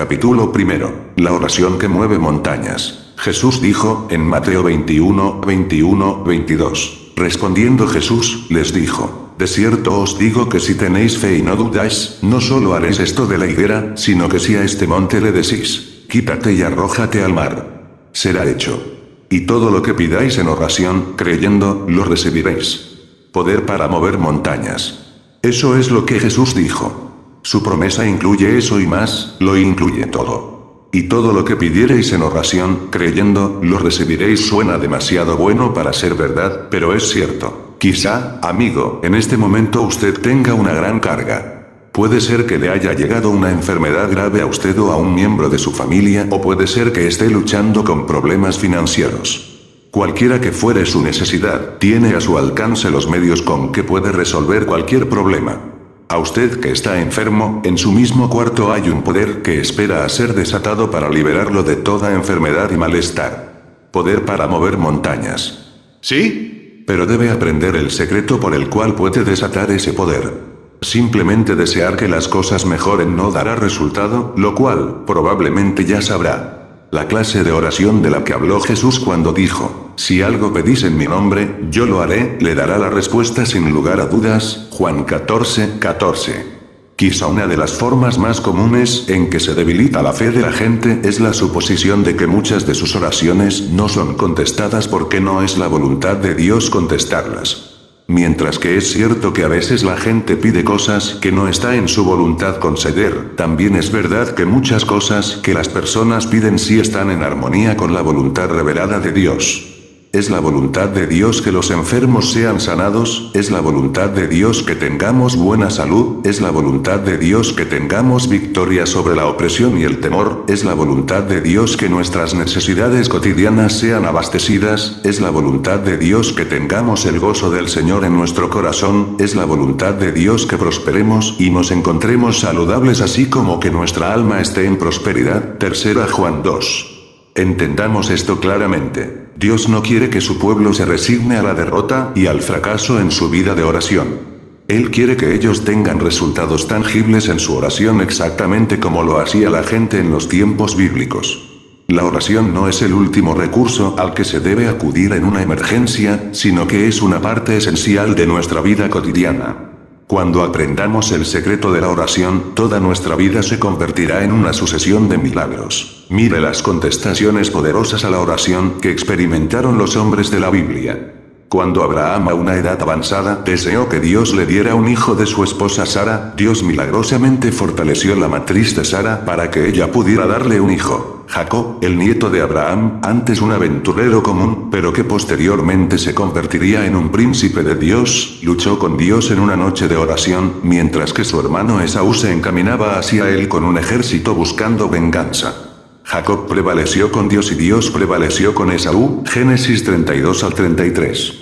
Capítulo primero. La oración que mueve montañas. Jesús dijo, en Mateo 21, 21, 22. Respondiendo Jesús, les dijo, De cierto os digo que si tenéis fe y no dudáis, no solo haréis esto de la higuera, sino que si a este monte le decís, quítate y arrójate al mar. Será hecho. Y todo lo que pidáis en oración, creyendo, lo recibiréis. Poder para mover montañas. Eso es lo que Jesús dijo. Su promesa incluye eso y más, lo incluye todo. Y todo lo que pidiereis en oración, creyendo, lo recibiréis suena demasiado bueno para ser verdad, pero es cierto. Quizá, amigo, en este momento usted tenga una gran carga. Puede ser que le haya llegado una enfermedad grave a usted o a un miembro de su familia, o puede ser que esté luchando con problemas financieros. Cualquiera que fuere su necesidad, tiene a su alcance los medios con que puede resolver cualquier problema. A usted que está enfermo, en su mismo cuarto hay un poder que espera a ser desatado para liberarlo de toda enfermedad y malestar. Poder para mover montañas. ¿Sí? Pero debe aprender el secreto por el cual puede desatar ese poder. Simplemente desear que las cosas mejoren no dará resultado, lo cual, probablemente ya sabrá. La clase de oración de la que habló Jesús cuando dijo, si algo pedís en mi nombre, yo lo haré, le dará la respuesta sin lugar a dudas, Juan 14, 14. Quizá una de las formas más comunes en que se debilita la fe de la gente es la suposición de que muchas de sus oraciones no son contestadas porque no es la voluntad de Dios contestarlas. Mientras que es cierto que a veces la gente pide cosas que no está en su voluntad conceder, también es verdad que muchas cosas que las personas piden sí están en armonía con la voluntad revelada de Dios. Es la voluntad de Dios que los enfermos sean sanados, es la voluntad de Dios que tengamos buena salud, es la voluntad de Dios que tengamos victoria sobre la opresión y el temor, es la voluntad de Dios que nuestras necesidades cotidianas sean abastecidas, es la voluntad de Dios que tengamos el gozo del Señor en nuestro corazón, es la voluntad de Dios que prosperemos y nos encontremos saludables así como que nuestra alma esté en prosperidad. Tercera Juan 2. Entendamos esto claramente. Dios no quiere que su pueblo se resigne a la derrota y al fracaso en su vida de oración. Él quiere que ellos tengan resultados tangibles en su oración exactamente como lo hacía la gente en los tiempos bíblicos. La oración no es el último recurso al que se debe acudir en una emergencia, sino que es una parte esencial de nuestra vida cotidiana. Cuando aprendamos el secreto de la oración, toda nuestra vida se convertirá en una sucesión de milagros. Mire las contestaciones poderosas a la oración que experimentaron los hombres de la Biblia. Cuando Abraham a una edad avanzada deseó que Dios le diera un hijo de su esposa Sara, Dios milagrosamente fortaleció la matriz de Sara para que ella pudiera darle un hijo. Jacob, el nieto de Abraham, antes un aventurero común, pero que posteriormente se convertiría en un príncipe de Dios, luchó con Dios en una noche de oración, mientras que su hermano Esaú se encaminaba hacia él con un ejército buscando venganza. Jacob prevaleció con Dios y Dios prevaleció con Esaú, Génesis 32 al 33.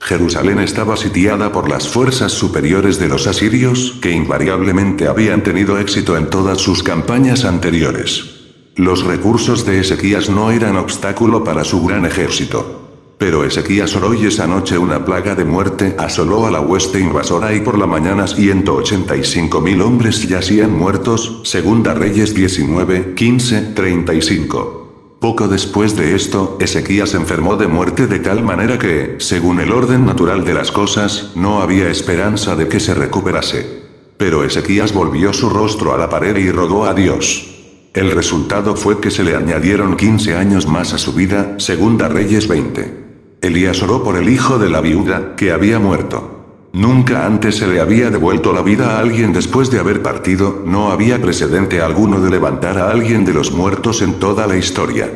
Jerusalén estaba sitiada por las fuerzas superiores de los asirios, que invariablemente habían tenido éxito en todas sus campañas anteriores. Los recursos de Ezequías no eran obstáculo para su gran ejército. Pero Ezequías oró y esa noche una plaga de muerte asoló a la hueste invasora y por la mañana 185 mil hombres yacían muertos, segunda Reyes 19, 15, 35. Poco después de esto, Ezequías enfermó de muerte de tal manera que, según el orden natural de las cosas, no había esperanza de que se recuperase. Pero Ezequías volvió su rostro a la pared y rogó a Dios. El resultado fue que se le añadieron 15 años más a su vida, segunda Reyes 20. Elías oró por el hijo de la viuda, que había muerto. Nunca antes se le había devuelto la vida a alguien después de haber partido, no había precedente alguno de levantar a alguien de los muertos en toda la historia.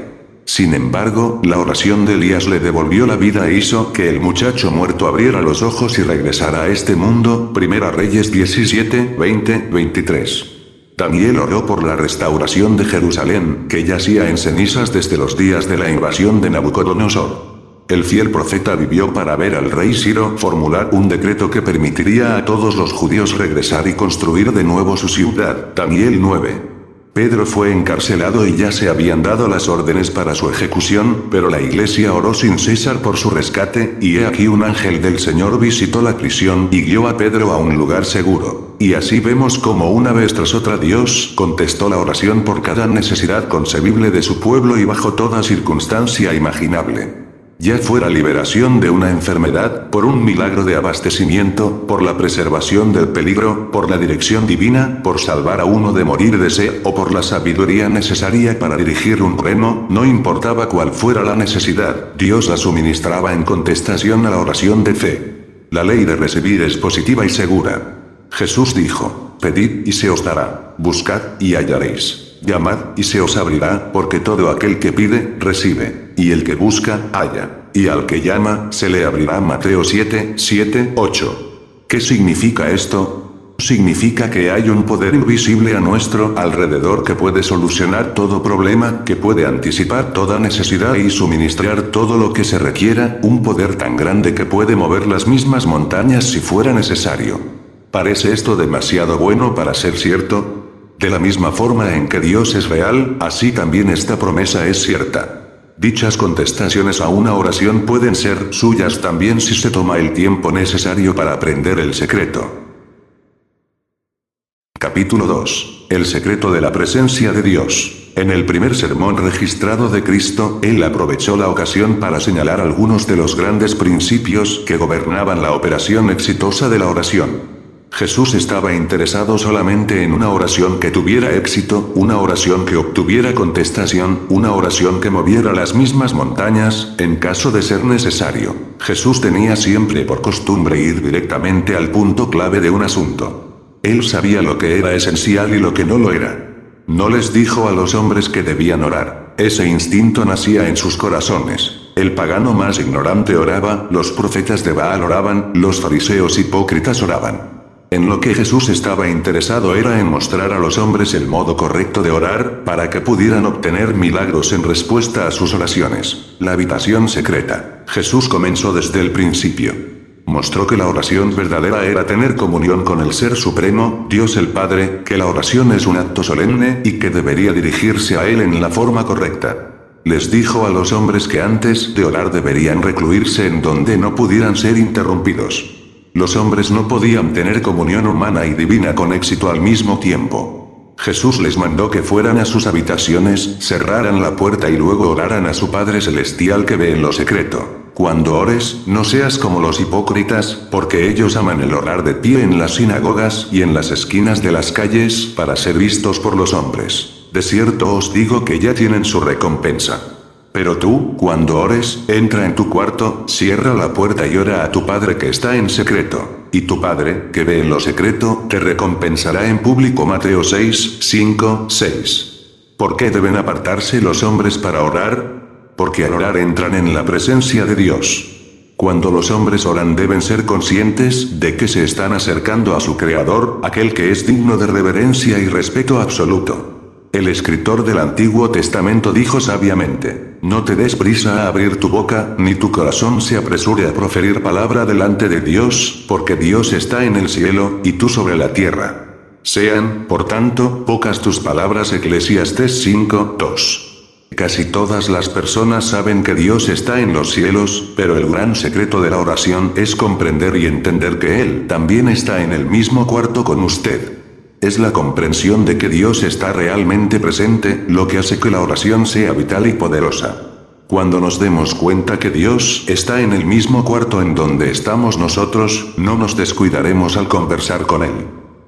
Sin embargo, la oración de Elías le devolvió la vida e hizo que el muchacho muerto abriera los ojos y regresara a este mundo. Primera Reyes 17, 20, 23. Daniel oró por la restauración de Jerusalén, que yacía en cenizas desde los días de la invasión de Nabucodonosor. El fiel profeta vivió para ver al rey Ciro formular un decreto que permitiría a todos los judíos regresar y construir de nuevo su ciudad. Daniel 9. Pedro fue encarcelado y ya se habían dado las órdenes para su ejecución, pero la iglesia oró sin cesar por su rescate, y he aquí un ángel del Señor visitó la prisión y guió a Pedro a un lugar seguro. Y así vemos como una vez tras otra Dios contestó la oración por cada necesidad concebible de su pueblo y bajo toda circunstancia imaginable ya fuera liberación de una enfermedad, por un milagro de abastecimiento, por la preservación del peligro, por la dirección divina, por salvar a uno de morir de sed, o por la sabiduría necesaria para dirigir un remo, no importaba cuál fuera la necesidad, Dios la suministraba en contestación a la oración de fe. La ley de recibir es positiva y segura. Jesús dijo, pedid y se os dará, buscad y hallaréis. Llamad, y se os abrirá, porque todo aquel que pide, recibe, y el que busca, halla, y al que llama, se le abrirá. Mateo 7, 7, 8. ¿Qué significa esto? Significa que hay un poder invisible a nuestro alrededor que puede solucionar todo problema, que puede anticipar toda necesidad y suministrar todo lo que se requiera, un poder tan grande que puede mover las mismas montañas si fuera necesario. ¿Parece esto demasiado bueno para ser cierto? De la misma forma en que Dios es real, así también esta promesa es cierta. Dichas contestaciones a una oración pueden ser suyas también si se toma el tiempo necesario para aprender el secreto. Capítulo 2. El secreto de la presencia de Dios. En el primer sermón registrado de Cristo, Él aprovechó la ocasión para señalar algunos de los grandes principios que gobernaban la operación exitosa de la oración. Jesús estaba interesado solamente en una oración que tuviera éxito, una oración que obtuviera contestación, una oración que moviera las mismas montañas, en caso de ser necesario. Jesús tenía siempre por costumbre ir directamente al punto clave de un asunto. Él sabía lo que era esencial y lo que no lo era. No les dijo a los hombres que debían orar. Ese instinto nacía en sus corazones. El pagano más ignorante oraba, los profetas de Baal oraban, los fariseos hipócritas oraban. En lo que Jesús estaba interesado era en mostrar a los hombres el modo correcto de orar, para que pudieran obtener milagros en respuesta a sus oraciones. La habitación secreta. Jesús comenzó desde el principio. Mostró que la oración verdadera era tener comunión con el Ser Supremo, Dios el Padre, que la oración es un acto solemne y que debería dirigirse a Él en la forma correcta. Les dijo a los hombres que antes de orar deberían recluirse en donde no pudieran ser interrumpidos. Los hombres no podían tener comunión humana y divina con éxito al mismo tiempo. Jesús les mandó que fueran a sus habitaciones, cerraran la puerta y luego oraran a su Padre Celestial que ve en lo secreto. Cuando ores, no seas como los hipócritas, porque ellos aman el orar de pie en las sinagogas y en las esquinas de las calles, para ser vistos por los hombres. De cierto os digo que ya tienen su recompensa. Pero tú, cuando ores, entra en tu cuarto, cierra la puerta y ora a tu Padre que está en secreto. Y tu Padre, que ve en lo secreto, te recompensará en público. Mateo 6, 5, 6. ¿Por qué deben apartarse los hombres para orar? Porque al orar entran en la presencia de Dios. Cuando los hombres oran deben ser conscientes de que se están acercando a su Creador, aquel que es digno de reverencia y respeto absoluto. El escritor del Antiguo Testamento dijo sabiamente, no te des prisa a abrir tu boca, ni tu corazón se apresure a proferir palabra delante de Dios, porque Dios está en el cielo, y tú sobre la tierra. Sean, por tanto, pocas tus palabras Eclesiastes 5, 2. Casi todas las personas saben que Dios está en los cielos, pero el gran secreto de la oración es comprender y entender que Él también está en el mismo cuarto con usted. Es la comprensión de que Dios está realmente presente, lo que hace que la oración sea vital y poderosa. Cuando nos demos cuenta que Dios está en el mismo cuarto en donde estamos nosotros, no nos descuidaremos al conversar con Él.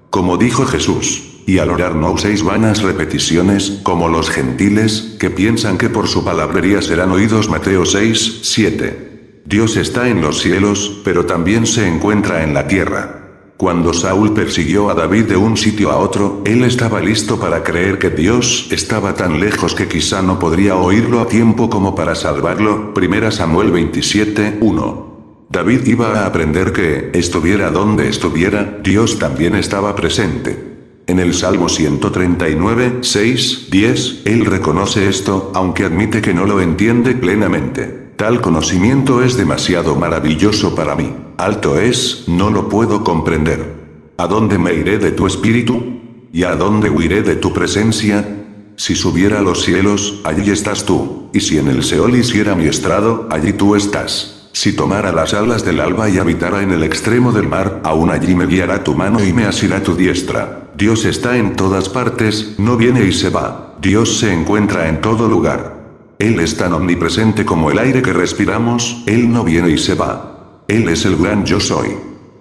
Como dijo Jesús, y al orar no uséis vanas repeticiones, como los gentiles, que piensan que por su palabrería serán oídos Mateo 6, 7. Dios está en los cielos, pero también se encuentra en la tierra. Cuando Saúl persiguió a David de un sitio a otro, él estaba listo para creer que Dios estaba tan lejos que quizá no podría oírlo a tiempo como para salvarlo. 1 Samuel 27, 1. David iba a aprender que, estuviera donde estuviera, Dios también estaba presente. En el Salmo 139, 6, 10, él reconoce esto, aunque admite que no lo entiende plenamente. Tal conocimiento es demasiado maravilloso para mí. Alto es, no lo puedo comprender. ¿A dónde me iré de tu espíritu? ¿Y a dónde huiré de tu presencia? Si subiera a los cielos, allí estás tú, y si en el Seol hiciera mi estrado, allí tú estás. Si tomara las alas del alba y habitara en el extremo del mar, aún allí me guiará tu mano y me asirá tu diestra. Dios está en todas partes, no viene y se va. Dios se encuentra en todo lugar. Él es tan omnipresente como el aire que respiramos, Él no viene y se va. Él es el gran yo soy.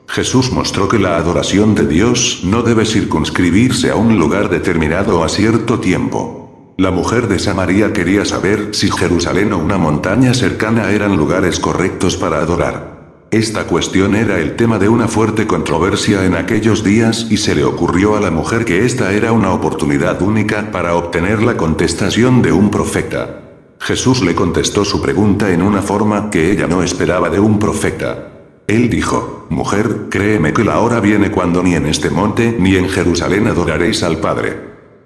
Jesús mostró que la adoración de Dios no debe circunscribirse a un lugar determinado o a cierto tiempo. La mujer de Samaria quería saber si Jerusalén o una montaña cercana eran lugares correctos para adorar. Esta cuestión era el tema de una fuerte controversia en aquellos días y se le ocurrió a la mujer que esta era una oportunidad única para obtener la contestación de un profeta. Jesús le contestó su pregunta en una forma que ella no esperaba de un profeta. Él dijo, Mujer, créeme que la hora viene cuando ni en este monte ni en Jerusalén adoraréis al Padre.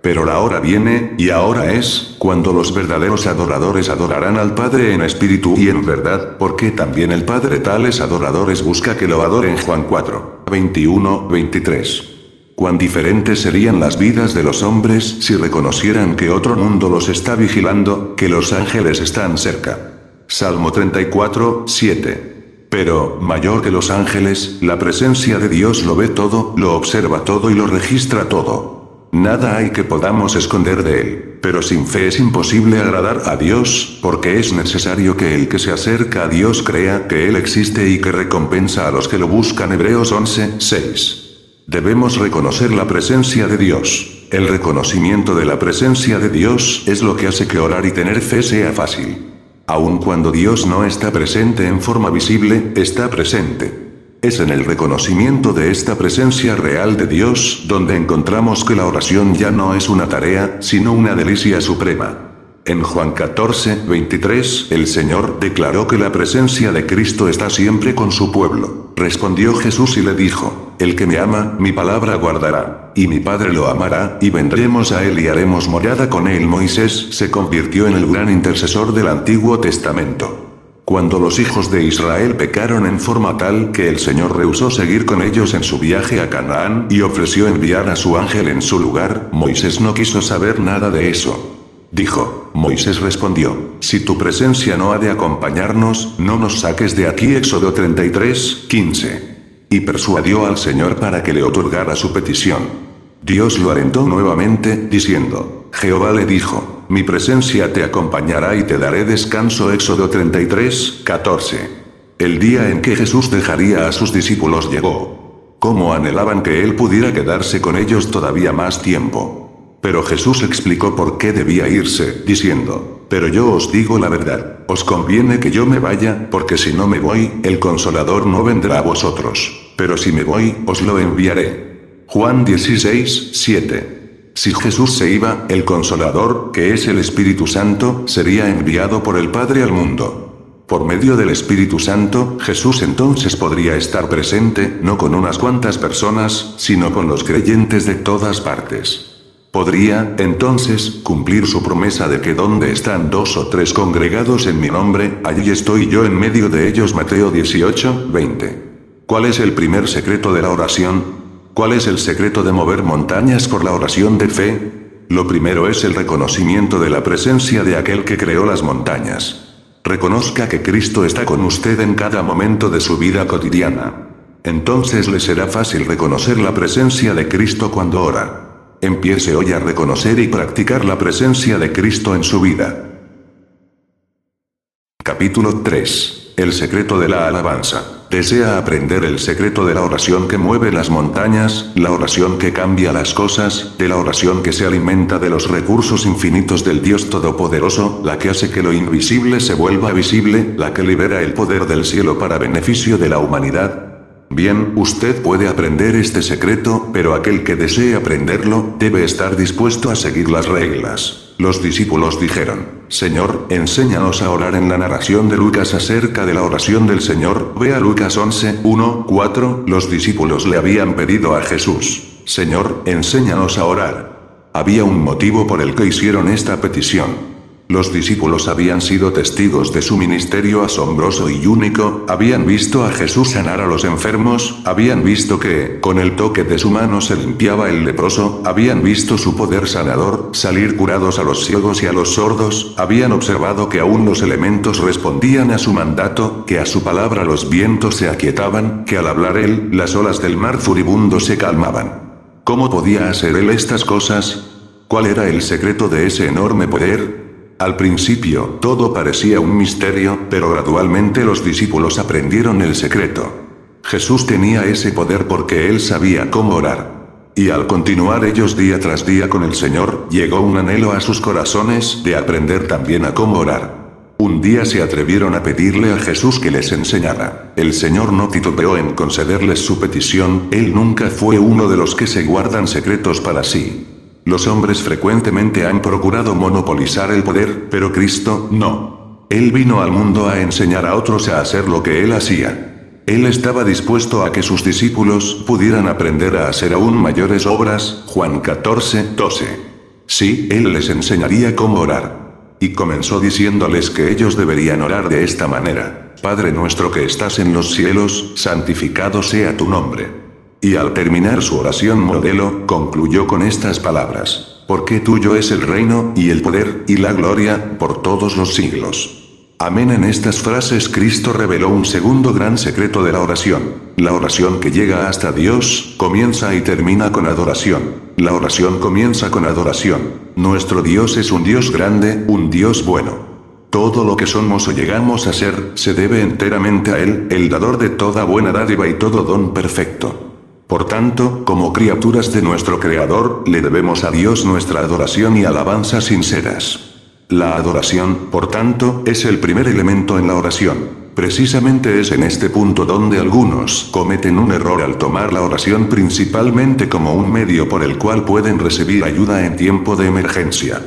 Pero la hora viene, y ahora es, cuando los verdaderos adoradores adorarán al Padre en espíritu y en verdad, porque también el Padre tales adoradores busca que lo adoren Juan 4, 21, 23. Cuán diferentes serían las vidas de los hombres si reconocieran que otro mundo los está vigilando, que los ángeles están cerca. Salmo 34, 7. Pero, mayor que los ángeles, la presencia de Dios lo ve todo, lo observa todo y lo registra todo. Nada hay que podamos esconder de él, pero sin fe es imposible agradar a Dios, porque es necesario que el que se acerca a Dios crea que Él existe y que recompensa a los que lo buscan. Hebreos 11, 6. Debemos reconocer la presencia de Dios. El reconocimiento de la presencia de Dios es lo que hace que orar y tener fe sea fácil. Aun cuando Dios no está presente en forma visible, está presente. Es en el reconocimiento de esta presencia real de Dios donde encontramos que la oración ya no es una tarea, sino una delicia suprema. En Juan 14, 23, el Señor declaró que la presencia de Cristo está siempre con su pueblo. Respondió Jesús y le dijo, El que me ama, mi palabra guardará, y mi Padre lo amará, y vendremos a él y haremos morada con él. Moisés se convirtió en el gran intercesor del Antiguo Testamento. Cuando los hijos de Israel pecaron en forma tal que el Señor rehusó seguir con ellos en su viaje a Canaán y ofreció enviar a su ángel en su lugar, Moisés no quiso saber nada de eso. Dijo, Moisés respondió, si tu presencia no ha de acompañarnos, no nos saques de aquí. Éxodo 33, 15. Y persuadió al Señor para que le otorgara su petición. Dios lo alentó nuevamente, diciendo, Jehová le dijo, mi presencia te acompañará y te daré descanso. Éxodo 33, 14. El día en que Jesús dejaría a sus discípulos llegó. Cómo anhelaban que Él pudiera quedarse con ellos todavía más tiempo. Pero Jesús explicó por qué debía irse, diciendo, Pero yo os digo la verdad, os conviene que yo me vaya, porque si no me voy, el consolador no vendrá a vosotros. Pero si me voy, os lo enviaré. Juan 16, 7. Si Jesús se iba, el Consolador, que es el Espíritu Santo, sería enviado por el Padre al mundo. Por medio del Espíritu Santo, Jesús entonces podría estar presente, no con unas cuantas personas, sino con los creyentes de todas partes. Podría, entonces, cumplir su promesa de que donde están dos o tres congregados en mi nombre, allí estoy yo en medio de ellos. Mateo 18, 20. ¿Cuál es el primer secreto de la oración? ¿Cuál es el secreto de mover montañas por la oración de fe? Lo primero es el reconocimiento de la presencia de aquel que creó las montañas. Reconozca que Cristo está con usted en cada momento de su vida cotidiana. Entonces le será fácil reconocer la presencia de Cristo cuando ora. Empiece hoy a reconocer y practicar la presencia de Cristo en su vida. Capítulo 3. El secreto de la alabanza. ¿Desea aprender el secreto de la oración que mueve las montañas, la oración que cambia las cosas, de la oración que se alimenta de los recursos infinitos del Dios Todopoderoso, la que hace que lo invisible se vuelva visible, la que libera el poder del cielo para beneficio de la humanidad? Bien, usted puede aprender este secreto, pero aquel que desee aprenderlo, debe estar dispuesto a seguir las reglas. Los discípulos dijeron, Señor, enséñanos a orar en la narración de Lucas acerca de la oración del Señor. Ve a Lucas 11, 1, 4, los discípulos le habían pedido a Jesús, Señor, enséñanos a orar. Había un motivo por el que hicieron esta petición. Los discípulos habían sido testigos de su ministerio asombroso y único, habían visto a Jesús sanar a los enfermos, habían visto que, con el toque de su mano se limpiaba el leproso, habían visto su poder sanador, salir curados a los ciegos y a los sordos, habían observado que aún los elementos respondían a su mandato, que a su palabra los vientos se aquietaban, que al hablar él, las olas del mar furibundo se calmaban. ¿Cómo podía hacer él estas cosas? ¿Cuál era el secreto de ese enorme poder? Al principio, todo parecía un misterio, pero gradualmente los discípulos aprendieron el secreto. Jesús tenía ese poder porque él sabía cómo orar. Y al continuar ellos día tras día con el Señor, llegó un anhelo a sus corazones de aprender también a cómo orar. Un día se atrevieron a pedirle a Jesús que les enseñara. El Señor no titubeó en concederles su petición, Él nunca fue uno de los que se guardan secretos para sí. Los hombres frecuentemente han procurado monopolizar el poder, pero Cristo no. Él vino al mundo a enseñar a otros a hacer lo que él hacía. Él estaba dispuesto a que sus discípulos pudieran aprender a hacer aún mayores obras, Juan 14, 12. Sí, él les enseñaría cómo orar. Y comenzó diciéndoles que ellos deberían orar de esta manera. Padre nuestro que estás en los cielos, santificado sea tu nombre. Y al terminar su oración modelo, concluyó con estas palabras. Porque tuyo es el reino, y el poder, y la gloria, por todos los siglos. Amén. En estas frases Cristo reveló un segundo gran secreto de la oración. La oración que llega hasta Dios, comienza y termina con adoración. La oración comienza con adoración. Nuestro Dios es un Dios grande, un Dios bueno. Todo lo que somos o llegamos a ser, se debe enteramente a Él, el dador de toda buena dádiva y todo don perfecto. Por tanto, como criaturas de nuestro Creador, le debemos a Dios nuestra adoración y alabanza sinceras. La adoración, por tanto, es el primer elemento en la oración. Precisamente es en este punto donde algunos cometen un error al tomar la oración principalmente como un medio por el cual pueden recibir ayuda en tiempo de emergencia.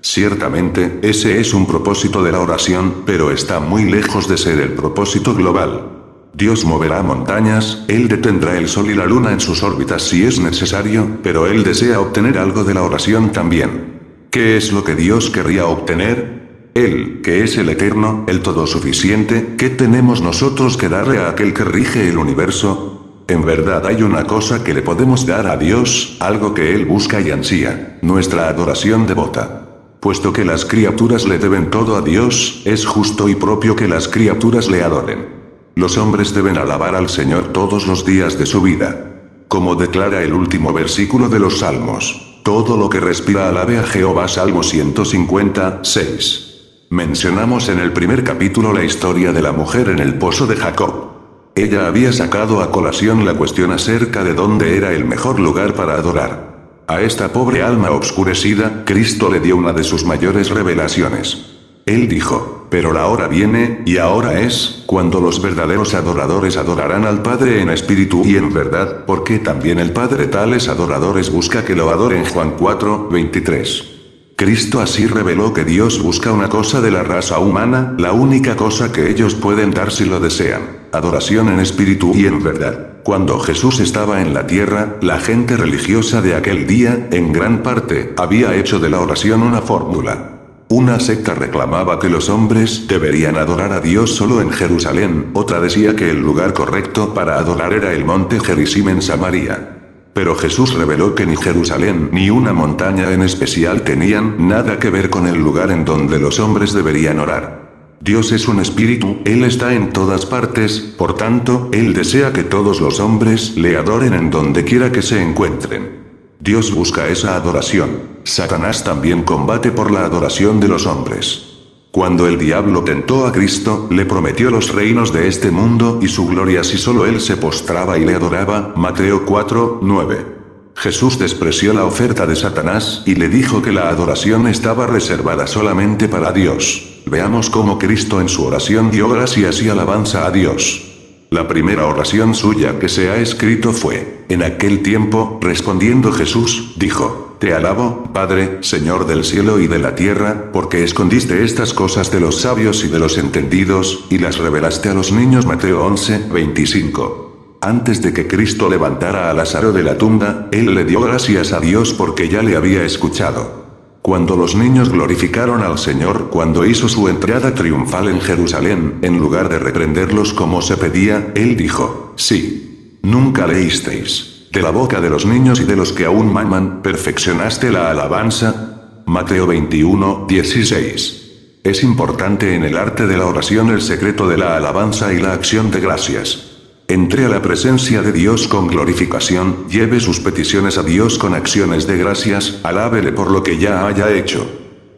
Ciertamente, ese es un propósito de la oración, pero está muy lejos de ser el propósito global. Dios moverá montañas, Él detendrá el sol y la luna en sus órbitas si es necesario, pero Él desea obtener algo de la oración también. ¿Qué es lo que Dios querría obtener? Él, que es el eterno, el todo suficiente, ¿qué tenemos nosotros que darle a aquel que rige el universo? En verdad hay una cosa que le podemos dar a Dios, algo que Él busca y ansía, nuestra adoración devota. Puesto que las criaturas le deben todo a Dios, es justo y propio que las criaturas le adoren. Los hombres deben alabar al Señor todos los días de su vida. Como declara el último versículo de los Salmos. Todo lo que respira alabe a Jehová Salmo 156. Mencionamos en el primer capítulo la historia de la mujer en el pozo de Jacob. Ella había sacado a colación la cuestión acerca de dónde era el mejor lugar para adorar. A esta pobre alma obscurecida, Cristo le dio una de sus mayores revelaciones. Él dijo, pero la hora viene, y ahora es, cuando los verdaderos adoradores adorarán al Padre en espíritu y en verdad, porque también el Padre tales adoradores busca que lo adoren Juan 4, 23. Cristo así reveló que Dios busca una cosa de la raza humana, la única cosa que ellos pueden dar si lo desean, adoración en espíritu y en verdad. Cuando Jesús estaba en la tierra, la gente religiosa de aquel día, en gran parte, había hecho de la oración una fórmula. Una secta reclamaba que los hombres deberían adorar a Dios solo en Jerusalén, otra decía que el lugar correcto para adorar era el monte Gerizim en Samaria. Pero Jesús reveló que ni Jerusalén ni una montaña en especial tenían nada que ver con el lugar en donde los hombres deberían orar. Dios es un espíritu, Él está en todas partes, por tanto, Él desea que todos los hombres le adoren en donde quiera que se encuentren. Dios busca esa adoración. Satanás también combate por la adoración de los hombres. Cuando el diablo tentó a Cristo, le prometió los reinos de este mundo y su gloria si solo él se postraba y le adoraba. Mateo 4, 9. Jesús despreció la oferta de Satanás y le dijo que la adoración estaba reservada solamente para Dios. Veamos cómo Cristo en su oración dio gracias y alabanza a Dios. La primera oración suya que se ha escrito fue, en aquel tiempo, respondiendo Jesús, dijo, Te alabo, Padre, Señor del cielo y de la tierra, porque escondiste estas cosas de los sabios y de los entendidos, y las revelaste a los niños. Mateo 11, 25. Antes de que Cristo levantara a Lázaro de la tumba, él le dio gracias a Dios porque ya le había escuchado. Cuando los niños glorificaron al Señor cuando hizo su entrada triunfal en Jerusalén, en lugar de reprenderlos como se pedía, Él dijo, sí. Nunca leísteis. De la boca de los niños y de los que aún maman, perfeccionaste la alabanza. Mateo 21, 16. Es importante en el arte de la oración el secreto de la alabanza y la acción de gracias. Entre a la presencia de Dios con glorificación, lleve sus peticiones a Dios con acciones de gracias, alábele por lo que ya haya hecho.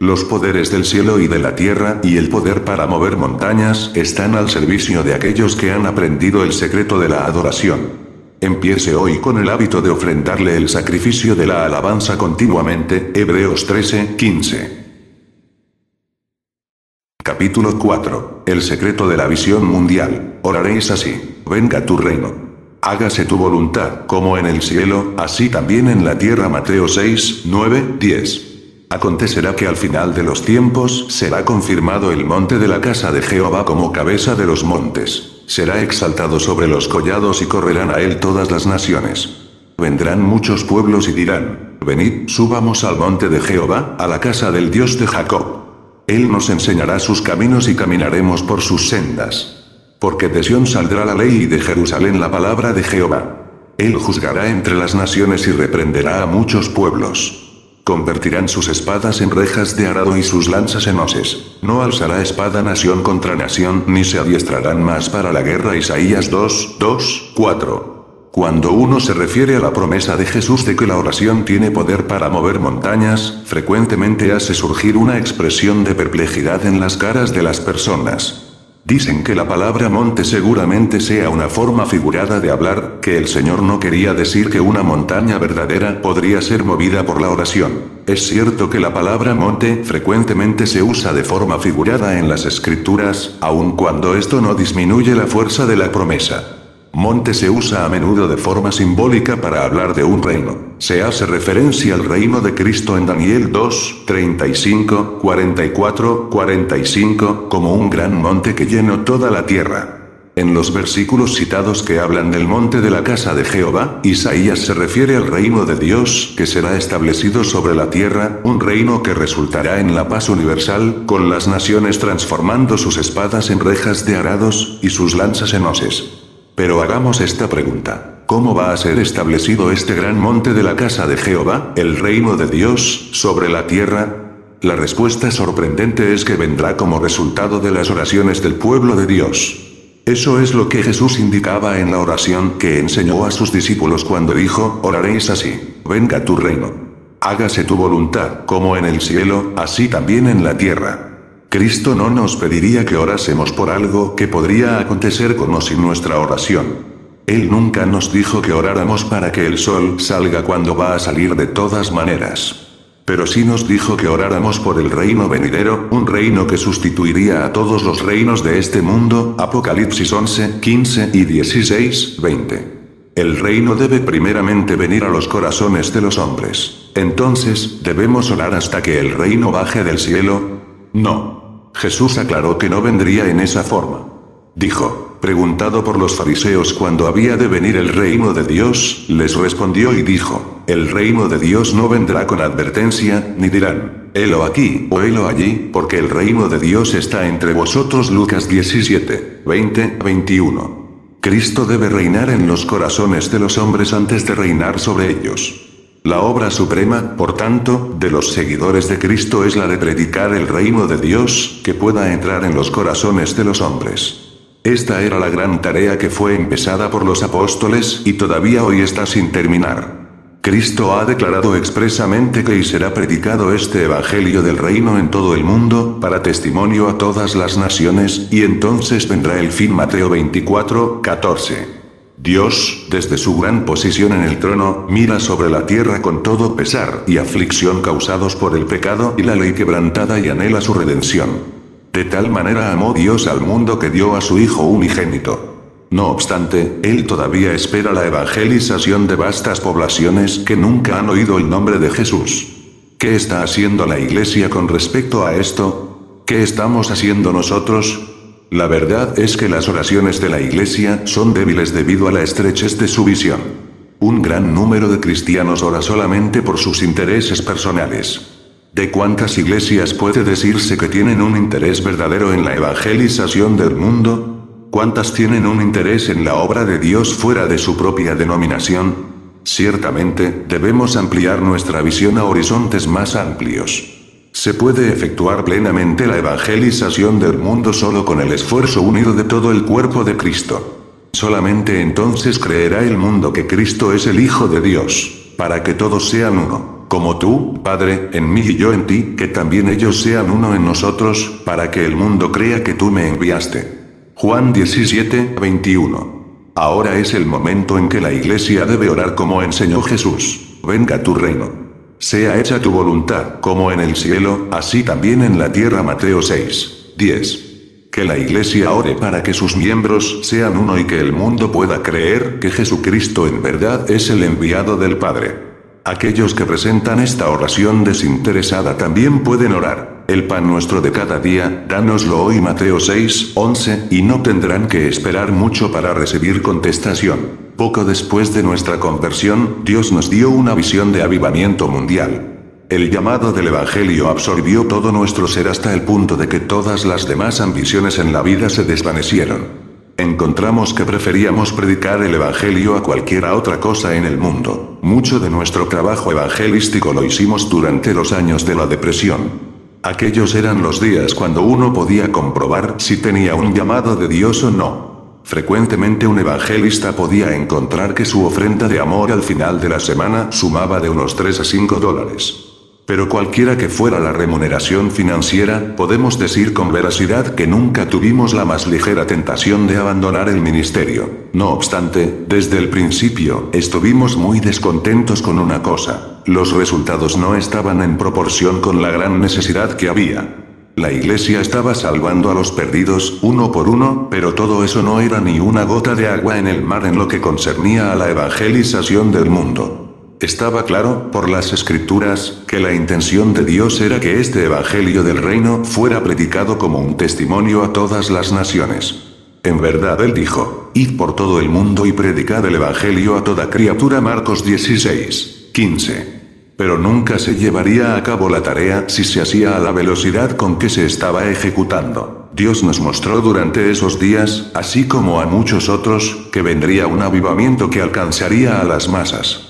Los poderes del cielo y de la tierra y el poder para mover montañas están al servicio de aquellos que han aprendido el secreto de la adoración. Empiece hoy con el hábito de ofrendarle el sacrificio de la alabanza continuamente, Hebreos 13, 15. Capítulo 4. El secreto de la visión mundial. Oraréis así. Venga tu reino. Hágase tu voluntad, como en el cielo, así también en la tierra. Mateo 6, 9, 10. Acontecerá que al final de los tiempos será confirmado el monte de la casa de Jehová como cabeza de los montes. Será exaltado sobre los collados y correrán a él todas las naciones. Vendrán muchos pueblos y dirán, venid, subamos al monte de Jehová, a la casa del Dios de Jacob él nos enseñará sus caminos y caminaremos por sus sendas. Porque de Sión saldrá la ley y de Jerusalén la palabra de Jehová. Él juzgará entre las naciones y reprenderá a muchos pueblos. Convertirán sus espadas en rejas de arado y sus lanzas en hoces. No alzará espada nación contra nación ni se adiestrarán más para la guerra. Isaías 2, 2, 4. Cuando uno se refiere a la promesa de Jesús de que la oración tiene poder para mover montañas, frecuentemente hace surgir una expresión de perplejidad en las caras de las personas. Dicen que la palabra monte seguramente sea una forma figurada de hablar, que el Señor no quería decir que una montaña verdadera podría ser movida por la oración. Es cierto que la palabra monte frecuentemente se usa de forma figurada en las escrituras, aun cuando esto no disminuye la fuerza de la promesa. Monte se usa a menudo de forma simbólica para hablar de un reino. Se hace referencia al reino de Cristo en Daniel 2, 35, 44, 45, como un gran monte que llenó toda la tierra. En los versículos citados que hablan del monte de la casa de Jehová, Isaías se refiere al reino de Dios, que será establecido sobre la tierra, un reino que resultará en la paz universal, con las naciones transformando sus espadas en rejas de arados, y sus lanzas en hoces. Pero hagamos esta pregunta. ¿Cómo va a ser establecido este gran monte de la casa de Jehová, el reino de Dios, sobre la tierra? La respuesta sorprendente es que vendrá como resultado de las oraciones del pueblo de Dios. Eso es lo que Jesús indicaba en la oración que enseñó a sus discípulos cuando dijo, oraréis así, venga tu reino. Hágase tu voluntad, como en el cielo, así también en la tierra. Cristo no nos pediría que orásemos por algo que podría acontecer con o sin nuestra oración. Él nunca nos dijo que oráramos para que el sol salga cuando va a salir de todas maneras. Pero sí nos dijo que oráramos por el reino venidero, un reino que sustituiría a todos los reinos de este mundo, Apocalipsis 11, 15 y 16, 20. El reino debe primeramente venir a los corazones de los hombres. Entonces, ¿debemos orar hasta que el reino baje del cielo? No. Jesús aclaró que no vendría en esa forma. Dijo, preguntado por los fariseos cuándo había de venir el reino de Dios, les respondió y dijo, el reino de Dios no vendrá con advertencia, ni dirán, helo aquí o helo allí, porque el reino de Dios está entre vosotros. Lucas 17, 20, 21. Cristo debe reinar en los corazones de los hombres antes de reinar sobre ellos. La obra suprema, por tanto, de los seguidores de Cristo es la de predicar el reino de Dios, que pueda entrar en los corazones de los hombres. Esta era la gran tarea que fue empezada por los apóstoles y todavía hoy está sin terminar. Cristo ha declarado expresamente que y será predicado este Evangelio del reino en todo el mundo, para testimonio a todas las naciones, y entonces vendrá el fin Mateo 24, 14. Dios, desde su gran posición en el trono, mira sobre la tierra con todo pesar y aflicción causados por el pecado y la ley quebrantada y anhela su redención. De tal manera amó Dios al mundo que dio a su Hijo unigénito. No obstante, Él todavía espera la evangelización de vastas poblaciones que nunca han oído el nombre de Jesús. ¿Qué está haciendo la Iglesia con respecto a esto? ¿Qué estamos haciendo nosotros? La verdad es que las oraciones de la Iglesia son débiles debido a la estrechez de su visión. Un gran número de cristianos ora solamente por sus intereses personales. ¿De cuántas iglesias puede decirse que tienen un interés verdadero en la evangelización del mundo? ¿Cuántas tienen un interés en la obra de Dios fuera de su propia denominación? Ciertamente, debemos ampliar nuestra visión a horizontes más amplios. Se puede efectuar plenamente la evangelización del mundo solo con el esfuerzo unido de todo el cuerpo de Cristo. Solamente entonces creerá el mundo que Cristo es el Hijo de Dios, para que todos sean uno como tú, Padre, en mí y yo en ti, que también ellos sean uno en nosotros, para que el mundo crea que tú me enviaste. Juan 17, 21. Ahora es el momento en que la iglesia debe orar como enseñó Jesús. Venga tu reino. Sea hecha tu voluntad, como en el cielo, así también en la tierra. Mateo 6, 10. Que la iglesia ore para que sus miembros sean uno y que el mundo pueda creer que Jesucristo en verdad es el enviado del Padre. Aquellos que presentan esta oración desinteresada también pueden orar. El pan nuestro de cada día, dánoslo hoy Mateo 6, 11, y no tendrán que esperar mucho para recibir contestación. Poco después de nuestra conversión, Dios nos dio una visión de avivamiento mundial. El llamado del Evangelio absorbió todo nuestro ser hasta el punto de que todas las demás ambiciones en la vida se desvanecieron. Encontramos que preferíamos predicar el Evangelio a cualquiera otra cosa en el mundo. Mucho de nuestro trabajo evangelístico lo hicimos durante los años de la depresión. Aquellos eran los días cuando uno podía comprobar si tenía un llamado de Dios o no. Frecuentemente un evangelista podía encontrar que su ofrenda de amor al final de la semana sumaba de unos 3 a 5 dólares. Pero cualquiera que fuera la remuneración financiera, podemos decir con veracidad que nunca tuvimos la más ligera tentación de abandonar el ministerio. No obstante, desde el principio, estuvimos muy descontentos con una cosa. Los resultados no estaban en proporción con la gran necesidad que había. La iglesia estaba salvando a los perdidos, uno por uno, pero todo eso no era ni una gota de agua en el mar en lo que concernía a la evangelización del mundo. Estaba claro, por las escrituras, que la intención de Dios era que este Evangelio del Reino fuera predicado como un testimonio a todas las naciones. En verdad Él dijo, Id por todo el mundo y predicad el Evangelio a toda criatura Marcos 16, 15. Pero nunca se llevaría a cabo la tarea si se hacía a la velocidad con que se estaba ejecutando. Dios nos mostró durante esos días, así como a muchos otros, que vendría un avivamiento que alcanzaría a las masas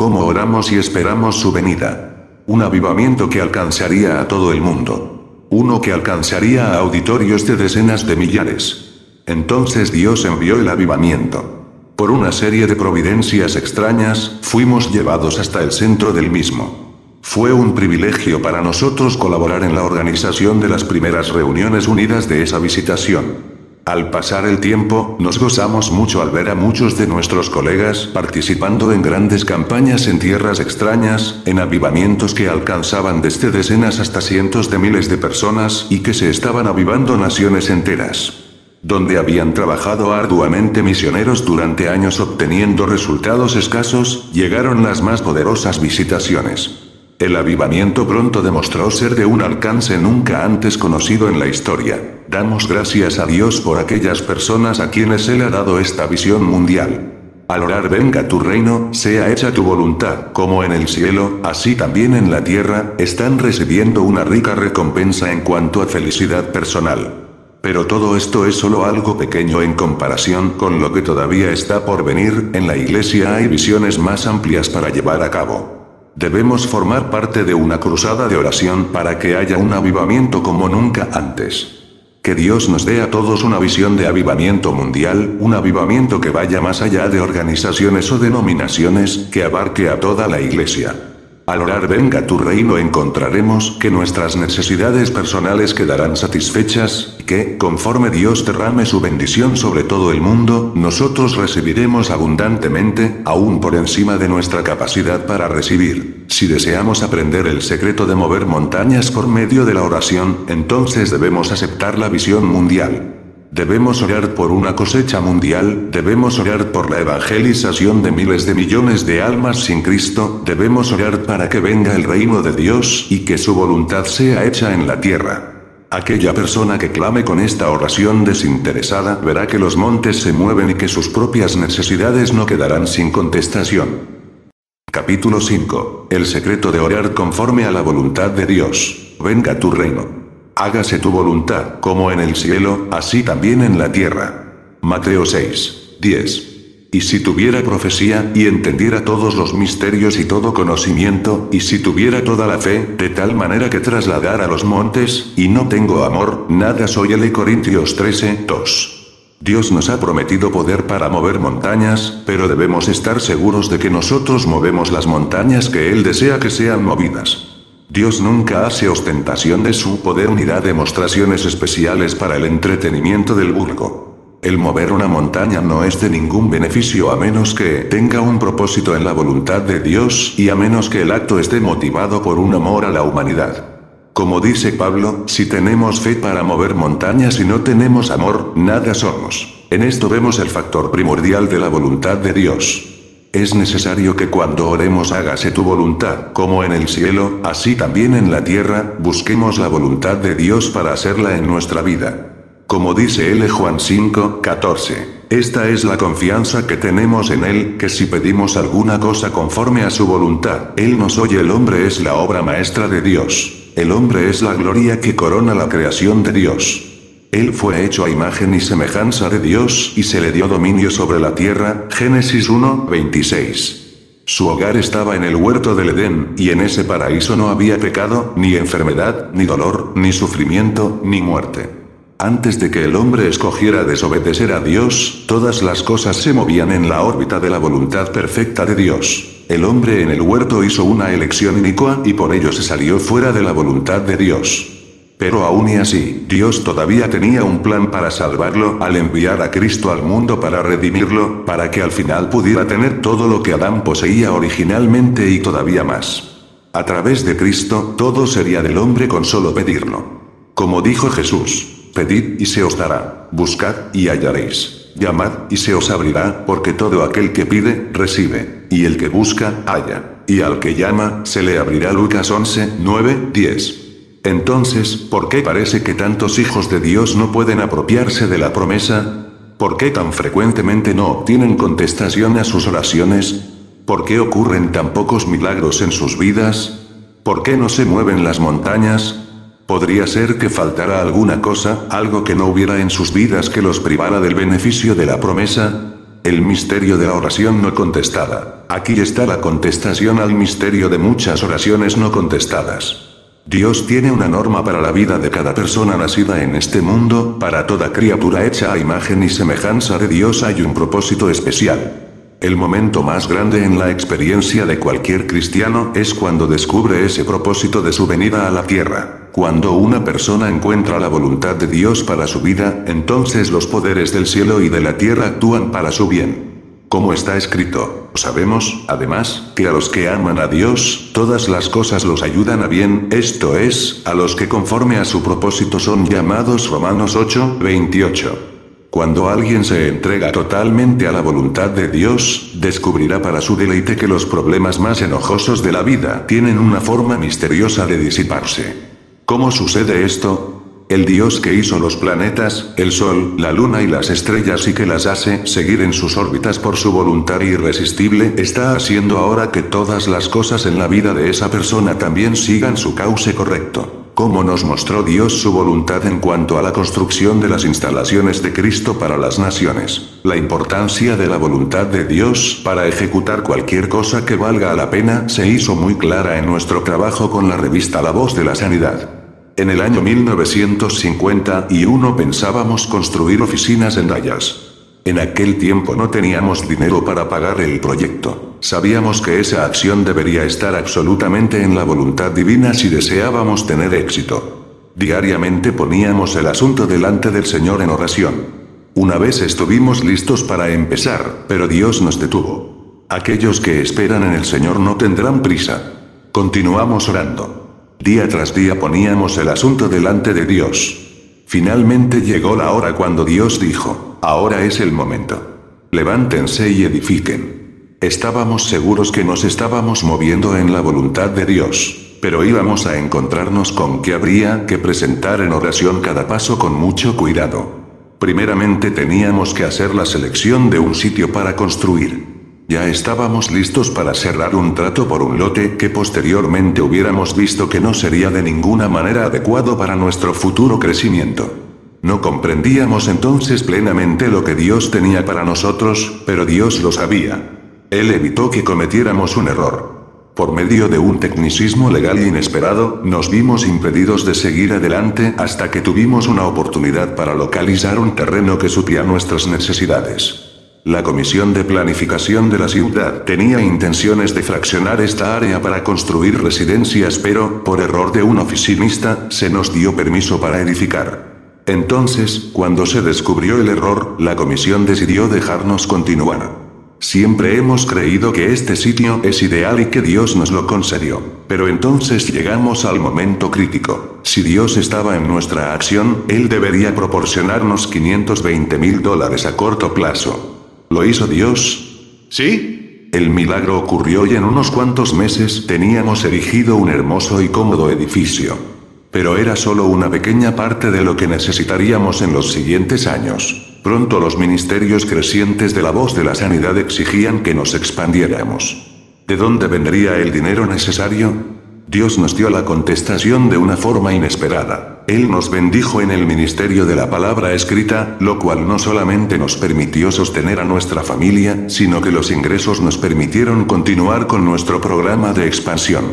cómo oramos y esperamos su venida. Un avivamiento que alcanzaría a todo el mundo. Uno que alcanzaría a auditorios de decenas de millares. Entonces Dios envió el avivamiento. Por una serie de providencias extrañas, fuimos llevados hasta el centro del mismo. Fue un privilegio para nosotros colaborar en la organización de las primeras reuniones unidas de esa visitación. Al pasar el tiempo, nos gozamos mucho al ver a muchos de nuestros colegas participando en grandes campañas en tierras extrañas, en avivamientos que alcanzaban desde decenas hasta cientos de miles de personas y que se estaban avivando naciones enteras. Donde habían trabajado arduamente misioneros durante años obteniendo resultados escasos, llegaron las más poderosas visitaciones. El avivamiento pronto demostró ser de un alcance nunca antes conocido en la historia. Damos gracias a Dios por aquellas personas a quienes Él ha dado esta visión mundial. Al orar venga tu reino, sea hecha tu voluntad, como en el cielo, así también en la tierra, están recibiendo una rica recompensa en cuanto a felicidad personal. Pero todo esto es solo algo pequeño en comparación con lo que todavía está por venir, en la iglesia hay visiones más amplias para llevar a cabo. Debemos formar parte de una cruzada de oración para que haya un avivamiento como nunca antes. Que Dios nos dé a todos una visión de avivamiento mundial, un avivamiento que vaya más allá de organizaciones o denominaciones, que abarque a toda la iglesia. Al orar venga tu reino encontraremos que nuestras necesidades personales quedarán satisfechas, que, conforme Dios derrame su bendición sobre todo el mundo, nosotros recibiremos abundantemente, aún por encima de nuestra capacidad para recibir. Si deseamos aprender el secreto de mover montañas por medio de la oración, entonces debemos aceptar la visión mundial. Debemos orar por una cosecha mundial, debemos orar por la evangelización de miles de millones de almas sin Cristo, debemos orar para que venga el reino de Dios y que su voluntad sea hecha en la tierra. Aquella persona que clame con esta oración desinteresada verá que los montes se mueven y que sus propias necesidades no quedarán sin contestación. Capítulo 5. El secreto de orar conforme a la voluntad de Dios. Venga tu reino. Hágase tu voluntad, como en el cielo, así también en la tierra. Mateo 6. 10. Y si tuviera profecía, y entendiera todos los misterios y todo conocimiento, y si tuviera toda la fe, de tal manera que trasladara los montes, y no tengo amor, nada soy. L. Corintios 13, 2. Dios nos ha prometido poder para mover montañas, pero debemos estar seguros de que nosotros movemos las montañas que Él desea que sean movidas. Dios nunca hace ostentación de su poder ni da demostraciones especiales para el entretenimiento del vulgo. El mover una montaña no es de ningún beneficio a menos que tenga un propósito en la voluntad de Dios y a menos que el acto esté motivado por un amor a la humanidad. Como dice Pablo, si tenemos fe para mover montañas y no tenemos amor, nada somos. En esto vemos el factor primordial de la voluntad de Dios. Es necesario que cuando oremos hágase tu voluntad, como en el cielo, así también en la tierra, busquemos la voluntad de Dios para hacerla en nuestra vida. Como dice L. Juan 5, 14. Esta es la confianza que tenemos en Él, que si pedimos alguna cosa conforme a su voluntad, Él nos oye. El hombre es la obra maestra de Dios. El hombre es la gloria que corona la creación de Dios. Él fue hecho a imagen y semejanza de Dios y se le dio dominio sobre la tierra. Génesis 1, 26. Su hogar estaba en el huerto del Edén, y en ese paraíso no había pecado, ni enfermedad, ni dolor, ni sufrimiento, ni muerte. Antes de que el hombre escogiera desobedecer a Dios, todas las cosas se movían en la órbita de la voluntad perfecta de Dios. El hombre en el huerto hizo una elección inicua y por ello se salió fuera de la voluntad de Dios. Pero aún y así, Dios todavía tenía un plan para salvarlo al enviar a Cristo al mundo para redimirlo, para que al final pudiera tener todo lo que Adán poseía originalmente y todavía más. A través de Cristo, todo sería del hombre con solo pedirlo. Como dijo Jesús, pedid y se os dará, buscad y hallaréis. Llamad, y se os abrirá, porque todo aquel que pide, recibe, y el que busca, halla, y al que llama, se le abrirá. Lucas 11, 9, 10. Entonces, ¿por qué parece que tantos hijos de Dios no pueden apropiarse de la promesa? ¿Por qué tan frecuentemente no obtienen contestación a sus oraciones? ¿Por qué ocurren tan pocos milagros en sus vidas? ¿Por qué no se mueven las montañas? Podría ser que faltara alguna cosa, algo que no hubiera en sus vidas que los privara del beneficio de la promesa. El misterio de la oración no contestada. Aquí está la contestación al misterio de muchas oraciones no contestadas. Dios tiene una norma para la vida de cada persona nacida en este mundo, para toda criatura hecha a imagen y semejanza de Dios hay un propósito especial. El momento más grande en la experiencia de cualquier cristiano es cuando descubre ese propósito de su venida a la tierra. Cuando una persona encuentra la voluntad de Dios para su vida, entonces los poderes del cielo y de la tierra actúan para su bien. Como está escrito, sabemos, además, que a los que aman a Dios, todas las cosas los ayudan a bien, esto es, a los que conforme a su propósito son llamados Romanos 8, 28. Cuando alguien se entrega totalmente a la voluntad de Dios, descubrirá para su deleite que los problemas más enojosos de la vida tienen una forma misteriosa de disiparse. ¿Cómo sucede esto? El Dios que hizo los planetas, el Sol, la Luna y las estrellas y que las hace seguir en sus órbitas por su voluntad irresistible, está haciendo ahora que todas las cosas en la vida de esa persona también sigan su cauce correcto cómo nos mostró Dios su voluntad en cuanto a la construcción de las instalaciones de Cristo para las naciones. La importancia de la voluntad de Dios para ejecutar cualquier cosa que valga la pena se hizo muy clara en nuestro trabajo con la revista La Voz de la Sanidad. En el año 1951 pensábamos construir oficinas en Dallas. En aquel tiempo no teníamos dinero para pagar el proyecto. Sabíamos que esa acción debería estar absolutamente en la voluntad divina si deseábamos tener éxito. Diariamente poníamos el asunto delante del Señor en oración. Una vez estuvimos listos para empezar, pero Dios nos detuvo. Aquellos que esperan en el Señor no tendrán prisa. Continuamos orando. Día tras día poníamos el asunto delante de Dios. Finalmente llegó la hora cuando Dios dijo, ahora es el momento. Levántense y edifiquen. Estábamos seguros que nos estábamos moviendo en la voluntad de Dios, pero íbamos a encontrarnos con que habría que presentar en oración cada paso con mucho cuidado. Primeramente teníamos que hacer la selección de un sitio para construir. Ya estábamos listos para cerrar un trato por un lote que posteriormente hubiéramos visto que no sería de ninguna manera adecuado para nuestro futuro crecimiento. No comprendíamos entonces plenamente lo que Dios tenía para nosotros, pero Dios lo sabía. Él evitó que cometiéramos un error. Por medio de un tecnicismo legal inesperado, nos vimos impedidos de seguir adelante hasta que tuvimos una oportunidad para localizar un terreno que suplía nuestras necesidades. La Comisión de Planificación de la ciudad tenía intenciones de fraccionar esta área para construir residencias pero, por error de un oficinista, se nos dio permiso para edificar. Entonces, cuando se descubrió el error, la comisión decidió dejarnos continuar. Siempre hemos creído que este sitio es ideal y que Dios nos lo concedió. Pero entonces llegamos al momento crítico. Si Dios estaba en nuestra acción, Él debería proporcionarnos 520 mil dólares a corto plazo. ¿Lo hizo Dios? ¿Sí? El milagro ocurrió y en unos cuantos meses teníamos erigido un hermoso y cómodo edificio. Pero era solo una pequeña parte de lo que necesitaríamos en los siguientes años. Pronto los ministerios crecientes de la voz de la sanidad exigían que nos expandiéramos. ¿De dónde vendría el dinero necesario? Dios nos dio la contestación de una forma inesperada. Él nos bendijo en el ministerio de la palabra escrita, lo cual no solamente nos permitió sostener a nuestra familia, sino que los ingresos nos permitieron continuar con nuestro programa de expansión.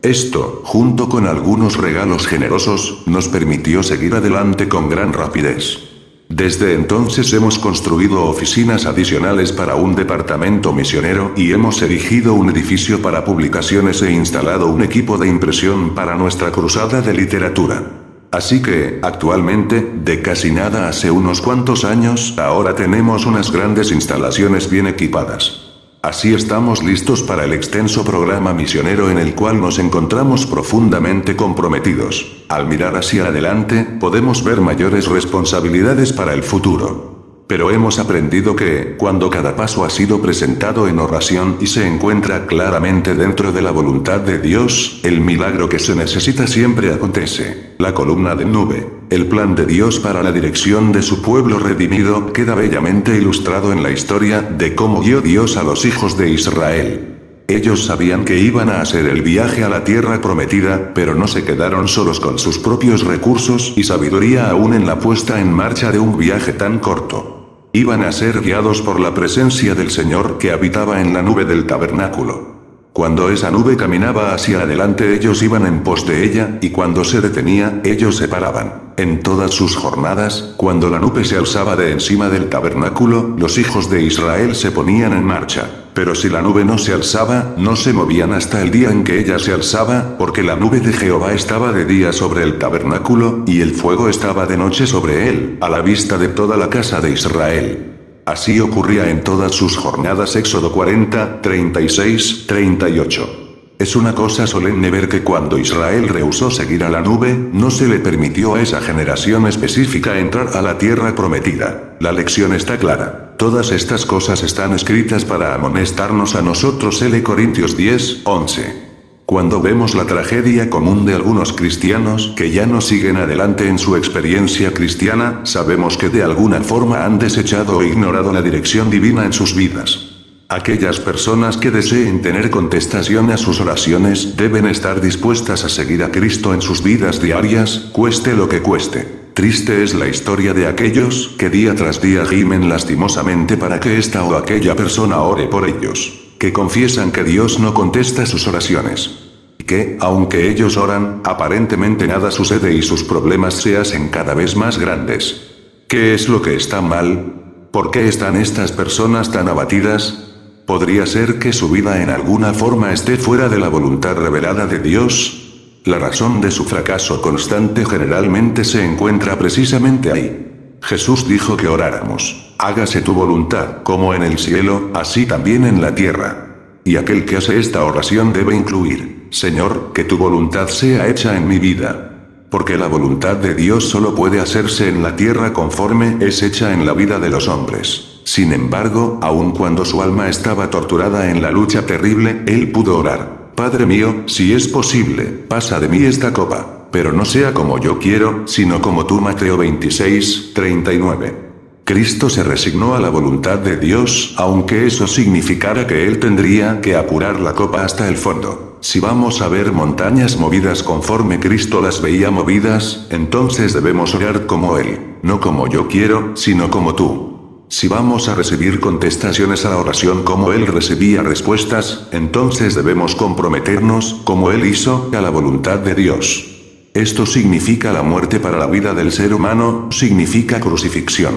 Esto, junto con algunos regalos generosos, nos permitió seguir adelante con gran rapidez. Desde entonces hemos construido oficinas adicionales para un departamento misionero y hemos erigido un edificio para publicaciones e instalado un equipo de impresión para nuestra cruzada de literatura. Así que, actualmente, de casi nada hace unos cuantos años, ahora tenemos unas grandes instalaciones bien equipadas. Así estamos listos para el extenso programa misionero en el cual nos encontramos profundamente comprometidos. Al mirar hacia adelante, podemos ver mayores responsabilidades para el futuro. Pero hemos aprendido que, cuando cada paso ha sido presentado en oración y se encuentra claramente dentro de la voluntad de Dios, el milagro que se necesita siempre acontece. La columna de nube, el plan de Dios para la dirección de su pueblo redimido, queda bellamente ilustrado en la historia de cómo guió Dios a los hijos de Israel. Ellos sabían que iban a hacer el viaje a la tierra prometida, pero no se quedaron solos con sus propios recursos y sabiduría aún en la puesta en marcha de un viaje tan corto. Iban a ser guiados por la presencia del Señor que habitaba en la nube del tabernáculo. Cuando esa nube caminaba hacia adelante ellos iban en pos de ella, y cuando se detenía, ellos se paraban. En todas sus jornadas, cuando la nube se alzaba de encima del tabernáculo, los hijos de Israel se ponían en marcha. Pero si la nube no se alzaba, no se movían hasta el día en que ella se alzaba, porque la nube de Jehová estaba de día sobre el tabernáculo, y el fuego estaba de noche sobre él, a la vista de toda la casa de Israel. Así ocurría en todas sus jornadas Éxodo 40, 36, 38. Es una cosa solemne ver que cuando Israel rehusó seguir a la nube, no se le permitió a esa generación específica entrar a la tierra prometida. La lección está clara. Todas estas cosas están escritas para amonestarnos a nosotros. L. Corintios 10, 11. Cuando vemos la tragedia común de algunos cristianos que ya no siguen adelante en su experiencia cristiana, sabemos que de alguna forma han desechado o ignorado la dirección divina en sus vidas. Aquellas personas que deseen tener contestación a sus oraciones deben estar dispuestas a seguir a Cristo en sus vidas diarias, cueste lo que cueste. Triste es la historia de aquellos que día tras día gimen lastimosamente para que esta o aquella persona ore por ellos que confiesan que Dios no contesta sus oraciones. Que, aunque ellos oran, aparentemente nada sucede y sus problemas se hacen cada vez más grandes. ¿Qué es lo que está mal? ¿Por qué están estas personas tan abatidas? ¿Podría ser que su vida en alguna forma esté fuera de la voluntad revelada de Dios? La razón de su fracaso constante generalmente se encuentra precisamente ahí. Jesús dijo que oráramos, hágase tu voluntad, como en el cielo, así también en la tierra. Y aquel que hace esta oración debe incluir, Señor, que tu voluntad sea hecha en mi vida. Porque la voluntad de Dios solo puede hacerse en la tierra conforme es hecha en la vida de los hombres. Sin embargo, aun cuando su alma estaba torturada en la lucha terrible, él pudo orar, Padre mío, si es posible, pasa de mí esta copa pero no sea como yo quiero, sino como tú Mateo 26, 39. Cristo se resignó a la voluntad de Dios, aunque eso significara que él tendría que apurar la copa hasta el fondo. Si vamos a ver montañas movidas conforme Cristo las veía movidas, entonces debemos orar como Él, no como yo quiero, sino como tú. Si vamos a recibir contestaciones a la oración como Él recibía respuestas, entonces debemos comprometernos, como Él hizo, a la voluntad de Dios. Esto significa la muerte para la vida del ser humano, significa crucifixión.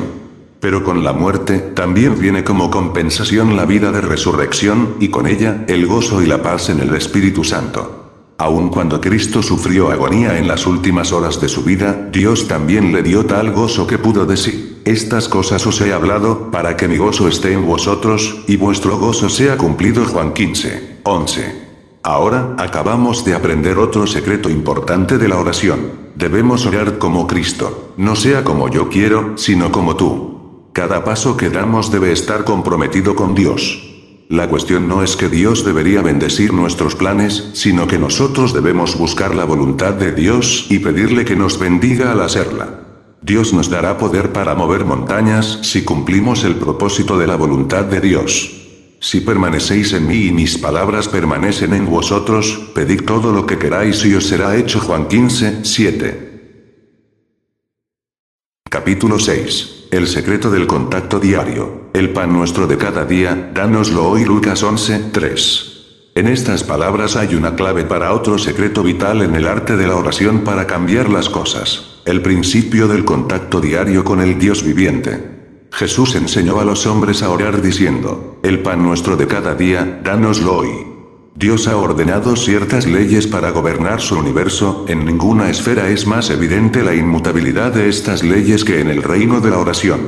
Pero con la muerte, también viene como compensación la vida de resurrección, y con ella, el gozo y la paz en el Espíritu Santo. Aun cuando Cristo sufrió agonía en las últimas horas de su vida, Dios también le dio tal gozo que pudo decir, estas cosas os he hablado, para que mi gozo esté en vosotros, y vuestro gozo sea cumplido. Juan 15, 11. Ahora, acabamos de aprender otro secreto importante de la oración. Debemos orar como Cristo, no sea como yo quiero, sino como tú. Cada paso que damos debe estar comprometido con Dios. La cuestión no es que Dios debería bendecir nuestros planes, sino que nosotros debemos buscar la voluntad de Dios y pedirle que nos bendiga al hacerla. Dios nos dará poder para mover montañas si cumplimos el propósito de la voluntad de Dios. Si permanecéis en mí y mis palabras permanecen en vosotros, pedid todo lo que queráis y os será hecho. Juan 15, 7. Capítulo 6. El secreto del contacto diario. El pan nuestro de cada día, dánoslo hoy Lucas 11, 3. En estas palabras hay una clave para otro secreto vital en el arte de la oración para cambiar las cosas. El principio del contacto diario con el Dios viviente. Jesús enseñó a los hombres a orar diciendo, el pan nuestro de cada día, dánoslo hoy. Dios ha ordenado ciertas leyes para gobernar su universo, en ninguna esfera es más evidente la inmutabilidad de estas leyes que en el reino de la oración.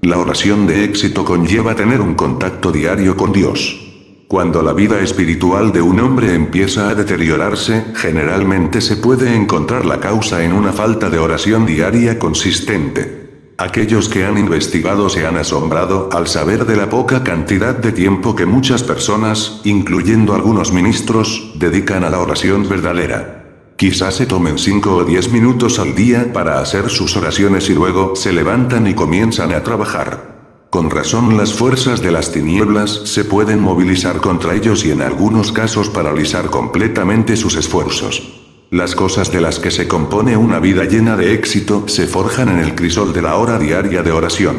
La oración de éxito conlleva tener un contacto diario con Dios. Cuando la vida espiritual de un hombre empieza a deteriorarse, generalmente se puede encontrar la causa en una falta de oración diaria consistente. Aquellos que han investigado se han asombrado al saber de la poca cantidad de tiempo que muchas personas, incluyendo algunos ministros, dedican a la oración verdadera. Quizás se tomen 5 o 10 minutos al día para hacer sus oraciones y luego se levantan y comienzan a trabajar. Con razón las fuerzas de las tinieblas se pueden movilizar contra ellos y en algunos casos paralizar completamente sus esfuerzos. Las cosas de las que se compone una vida llena de éxito se forjan en el crisol de la hora diaria de oración.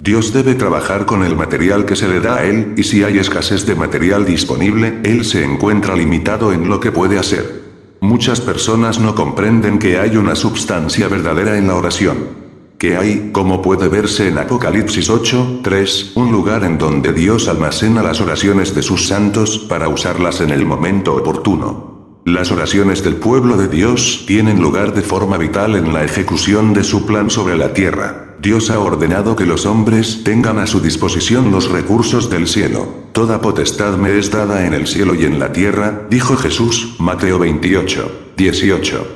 Dios debe trabajar con el material que se le da a Él, y si hay escasez de material disponible, Él se encuentra limitado en lo que puede hacer. Muchas personas no comprenden que hay una substancia verdadera en la oración. Que hay, como puede verse en Apocalipsis 8, 3, un lugar en donde Dios almacena las oraciones de sus santos para usarlas en el momento oportuno. Las oraciones del pueblo de Dios tienen lugar de forma vital en la ejecución de su plan sobre la tierra. Dios ha ordenado que los hombres tengan a su disposición los recursos del cielo. Toda potestad me es dada en el cielo y en la tierra, dijo Jesús, Mateo 28, 18.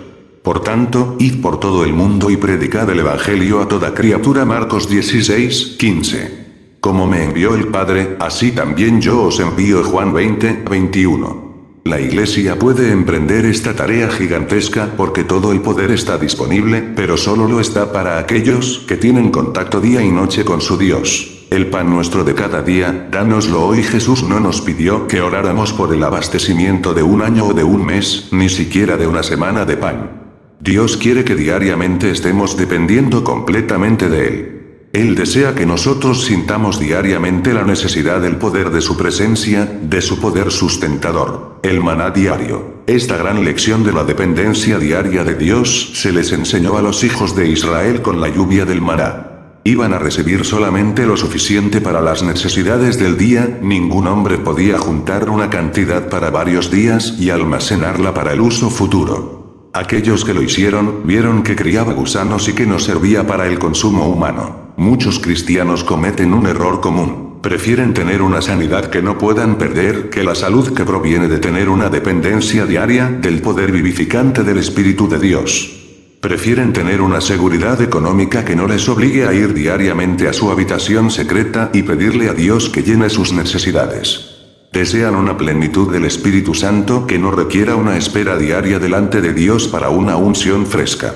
Por tanto, id por todo el mundo y predicad el Evangelio a toda criatura. Marcos 16, 15. Como me envió el Padre, así también yo os envío. Juan 20, 21. La Iglesia puede emprender esta tarea gigantesca porque todo el poder está disponible, pero solo lo está para aquellos que tienen contacto día y noche con su Dios. El pan nuestro de cada día, dánoslo hoy. Jesús no nos pidió que oráramos por el abastecimiento de un año o de un mes, ni siquiera de una semana de pan. Dios quiere que diariamente estemos dependiendo completamente de Él. Él desea que nosotros sintamos diariamente la necesidad del poder de su presencia, de su poder sustentador, el maná diario. Esta gran lección de la dependencia diaria de Dios se les enseñó a los hijos de Israel con la lluvia del maná. Iban a recibir solamente lo suficiente para las necesidades del día, ningún hombre podía juntar una cantidad para varios días y almacenarla para el uso futuro. Aquellos que lo hicieron, vieron que criaba gusanos y que no servía para el consumo humano. Muchos cristianos cometen un error común. Prefieren tener una sanidad que no puedan perder que la salud que proviene de tener una dependencia diaria del poder vivificante del Espíritu de Dios. Prefieren tener una seguridad económica que no les obligue a ir diariamente a su habitación secreta y pedirle a Dios que llene sus necesidades. Desean una plenitud del Espíritu Santo que no requiera una espera diaria delante de Dios para una unción fresca.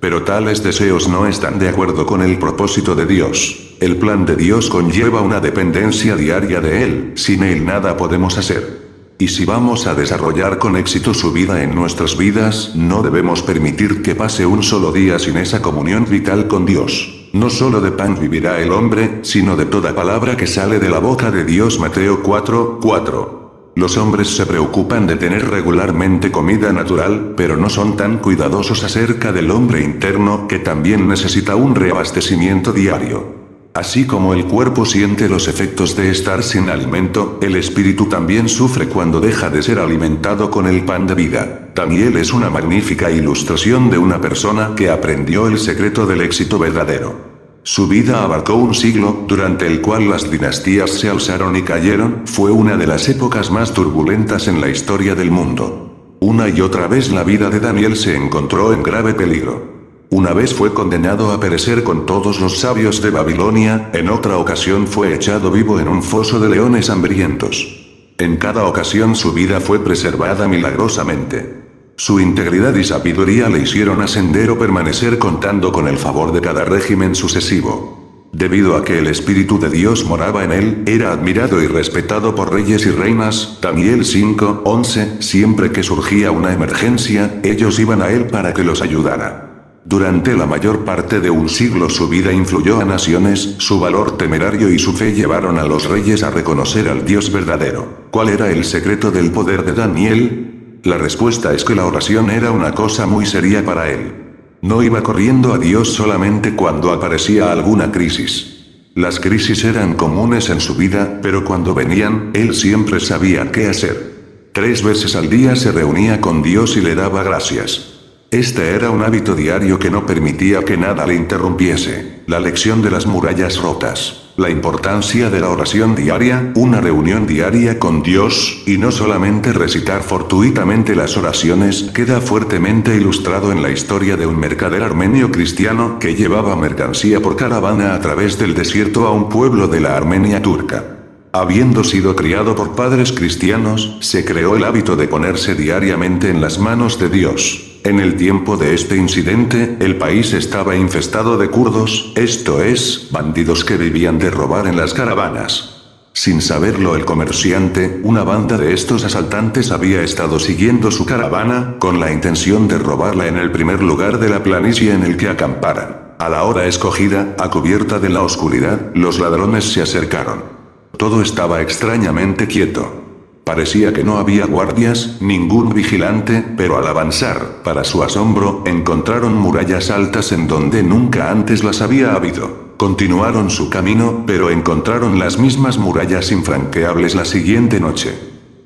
Pero tales deseos no están de acuerdo con el propósito de Dios. El plan de Dios conlleva una dependencia diaria de Él, sin Él nada podemos hacer. Y si vamos a desarrollar con éxito su vida en nuestras vidas, no debemos permitir que pase un solo día sin esa comunión vital con Dios. No solo de pan vivirá el hombre, sino de toda palabra que sale de la boca de Dios. Mateo 4, 4. Los hombres se preocupan de tener regularmente comida natural, pero no son tan cuidadosos acerca del hombre interno que también necesita un reabastecimiento diario. Así como el cuerpo siente los efectos de estar sin alimento, el espíritu también sufre cuando deja de ser alimentado con el pan de vida. Daniel es una magnífica ilustración de una persona que aprendió el secreto del éxito verdadero. Su vida abarcó un siglo, durante el cual las dinastías se alzaron y cayeron, fue una de las épocas más turbulentas en la historia del mundo. Una y otra vez la vida de Daniel se encontró en grave peligro. Una vez fue condenado a perecer con todos los sabios de Babilonia, en otra ocasión fue echado vivo en un foso de leones hambrientos. En cada ocasión su vida fue preservada milagrosamente. Su integridad y sabiduría le hicieron ascender o permanecer contando con el favor de cada régimen sucesivo. Debido a que el Espíritu de Dios moraba en él, era admirado y respetado por reyes y reinas. Daniel 5, 11, siempre que surgía una emergencia, ellos iban a él para que los ayudara. Durante la mayor parte de un siglo su vida influyó a naciones, su valor temerario y su fe llevaron a los reyes a reconocer al Dios verdadero. ¿Cuál era el secreto del poder de Daniel? La respuesta es que la oración era una cosa muy seria para él. No iba corriendo a Dios solamente cuando aparecía alguna crisis. Las crisis eran comunes en su vida, pero cuando venían, él siempre sabía qué hacer. Tres veces al día se reunía con Dios y le daba gracias. Este era un hábito diario que no permitía que nada le interrumpiese. La lección de las murallas rotas. La importancia de la oración diaria, una reunión diaria con Dios, y no solamente recitar fortuitamente las oraciones, queda fuertemente ilustrado en la historia de un mercader armenio cristiano que llevaba mercancía por caravana a través del desierto a un pueblo de la Armenia turca. Habiendo sido criado por padres cristianos, se creó el hábito de ponerse diariamente en las manos de Dios. En el tiempo de este incidente, el país estaba infestado de kurdos, esto es, bandidos que vivían de robar en las caravanas. Sin saberlo el comerciante, una banda de estos asaltantes había estado siguiendo su caravana, con la intención de robarla en el primer lugar de la planicie en el que acamparan. A la hora escogida, a cubierta de la oscuridad, los ladrones se acercaron. Todo estaba extrañamente quieto. Parecía que no había guardias, ningún vigilante, pero al avanzar, para su asombro, encontraron murallas altas en donde nunca antes las había habido. Continuaron su camino, pero encontraron las mismas murallas infranqueables la siguiente noche.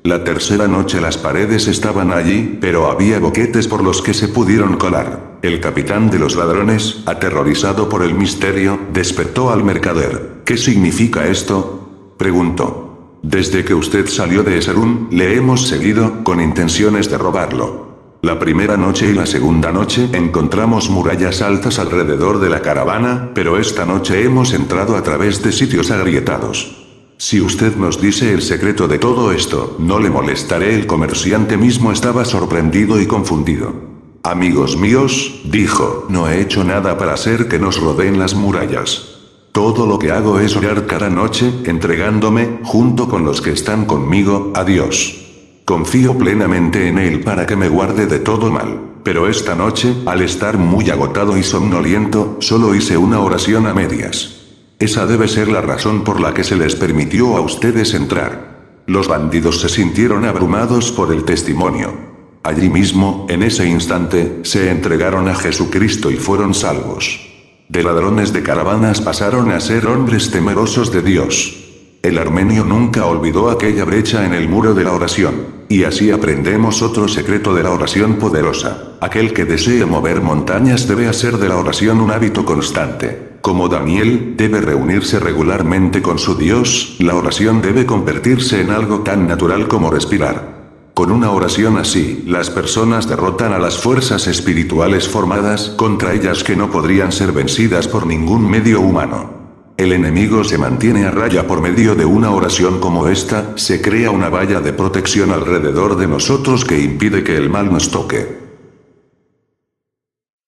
La tercera noche las paredes estaban allí, pero había boquetes por los que se pudieron colar. El capitán de los ladrones, aterrorizado por el misterio, despertó al mercader. ¿Qué significa esto? Preguntó. Desde que usted salió de Esarun, le hemos seguido, con intenciones de robarlo. La primera noche y la segunda noche encontramos murallas altas alrededor de la caravana, pero esta noche hemos entrado a través de sitios agrietados. Si usted nos dice el secreto de todo esto, no le molestaré. El comerciante mismo estaba sorprendido y confundido. Amigos míos, dijo, no he hecho nada para hacer que nos rodeen las murallas. Todo lo que hago es orar cada noche, entregándome, junto con los que están conmigo, a Dios. Confío plenamente en Él para que me guarde de todo mal. Pero esta noche, al estar muy agotado y somnoliento, solo hice una oración a medias. Esa debe ser la razón por la que se les permitió a ustedes entrar. Los bandidos se sintieron abrumados por el testimonio. Allí mismo, en ese instante, se entregaron a Jesucristo y fueron salvos. De ladrones de caravanas pasaron a ser hombres temerosos de Dios. El armenio nunca olvidó aquella brecha en el muro de la oración. Y así aprendemos otro secreto de la oración poderosa. Aquel que desee mover montañas debe hacer de la oración un hábito constante. Como Daniel, debe reunirse regularmente con su Dios, la oración debe convertirse en algo tan natural como respirar. Con una oración así, las personas derrotan a las fuerzas espirituales formadas contra ellas que no podrían ser vencidas por ningún medio humano. El enemigo se mantiene a raya por medio de una oración como esta, se crea una valla de protección alrededor de nosotros que impide que el mal nos toque.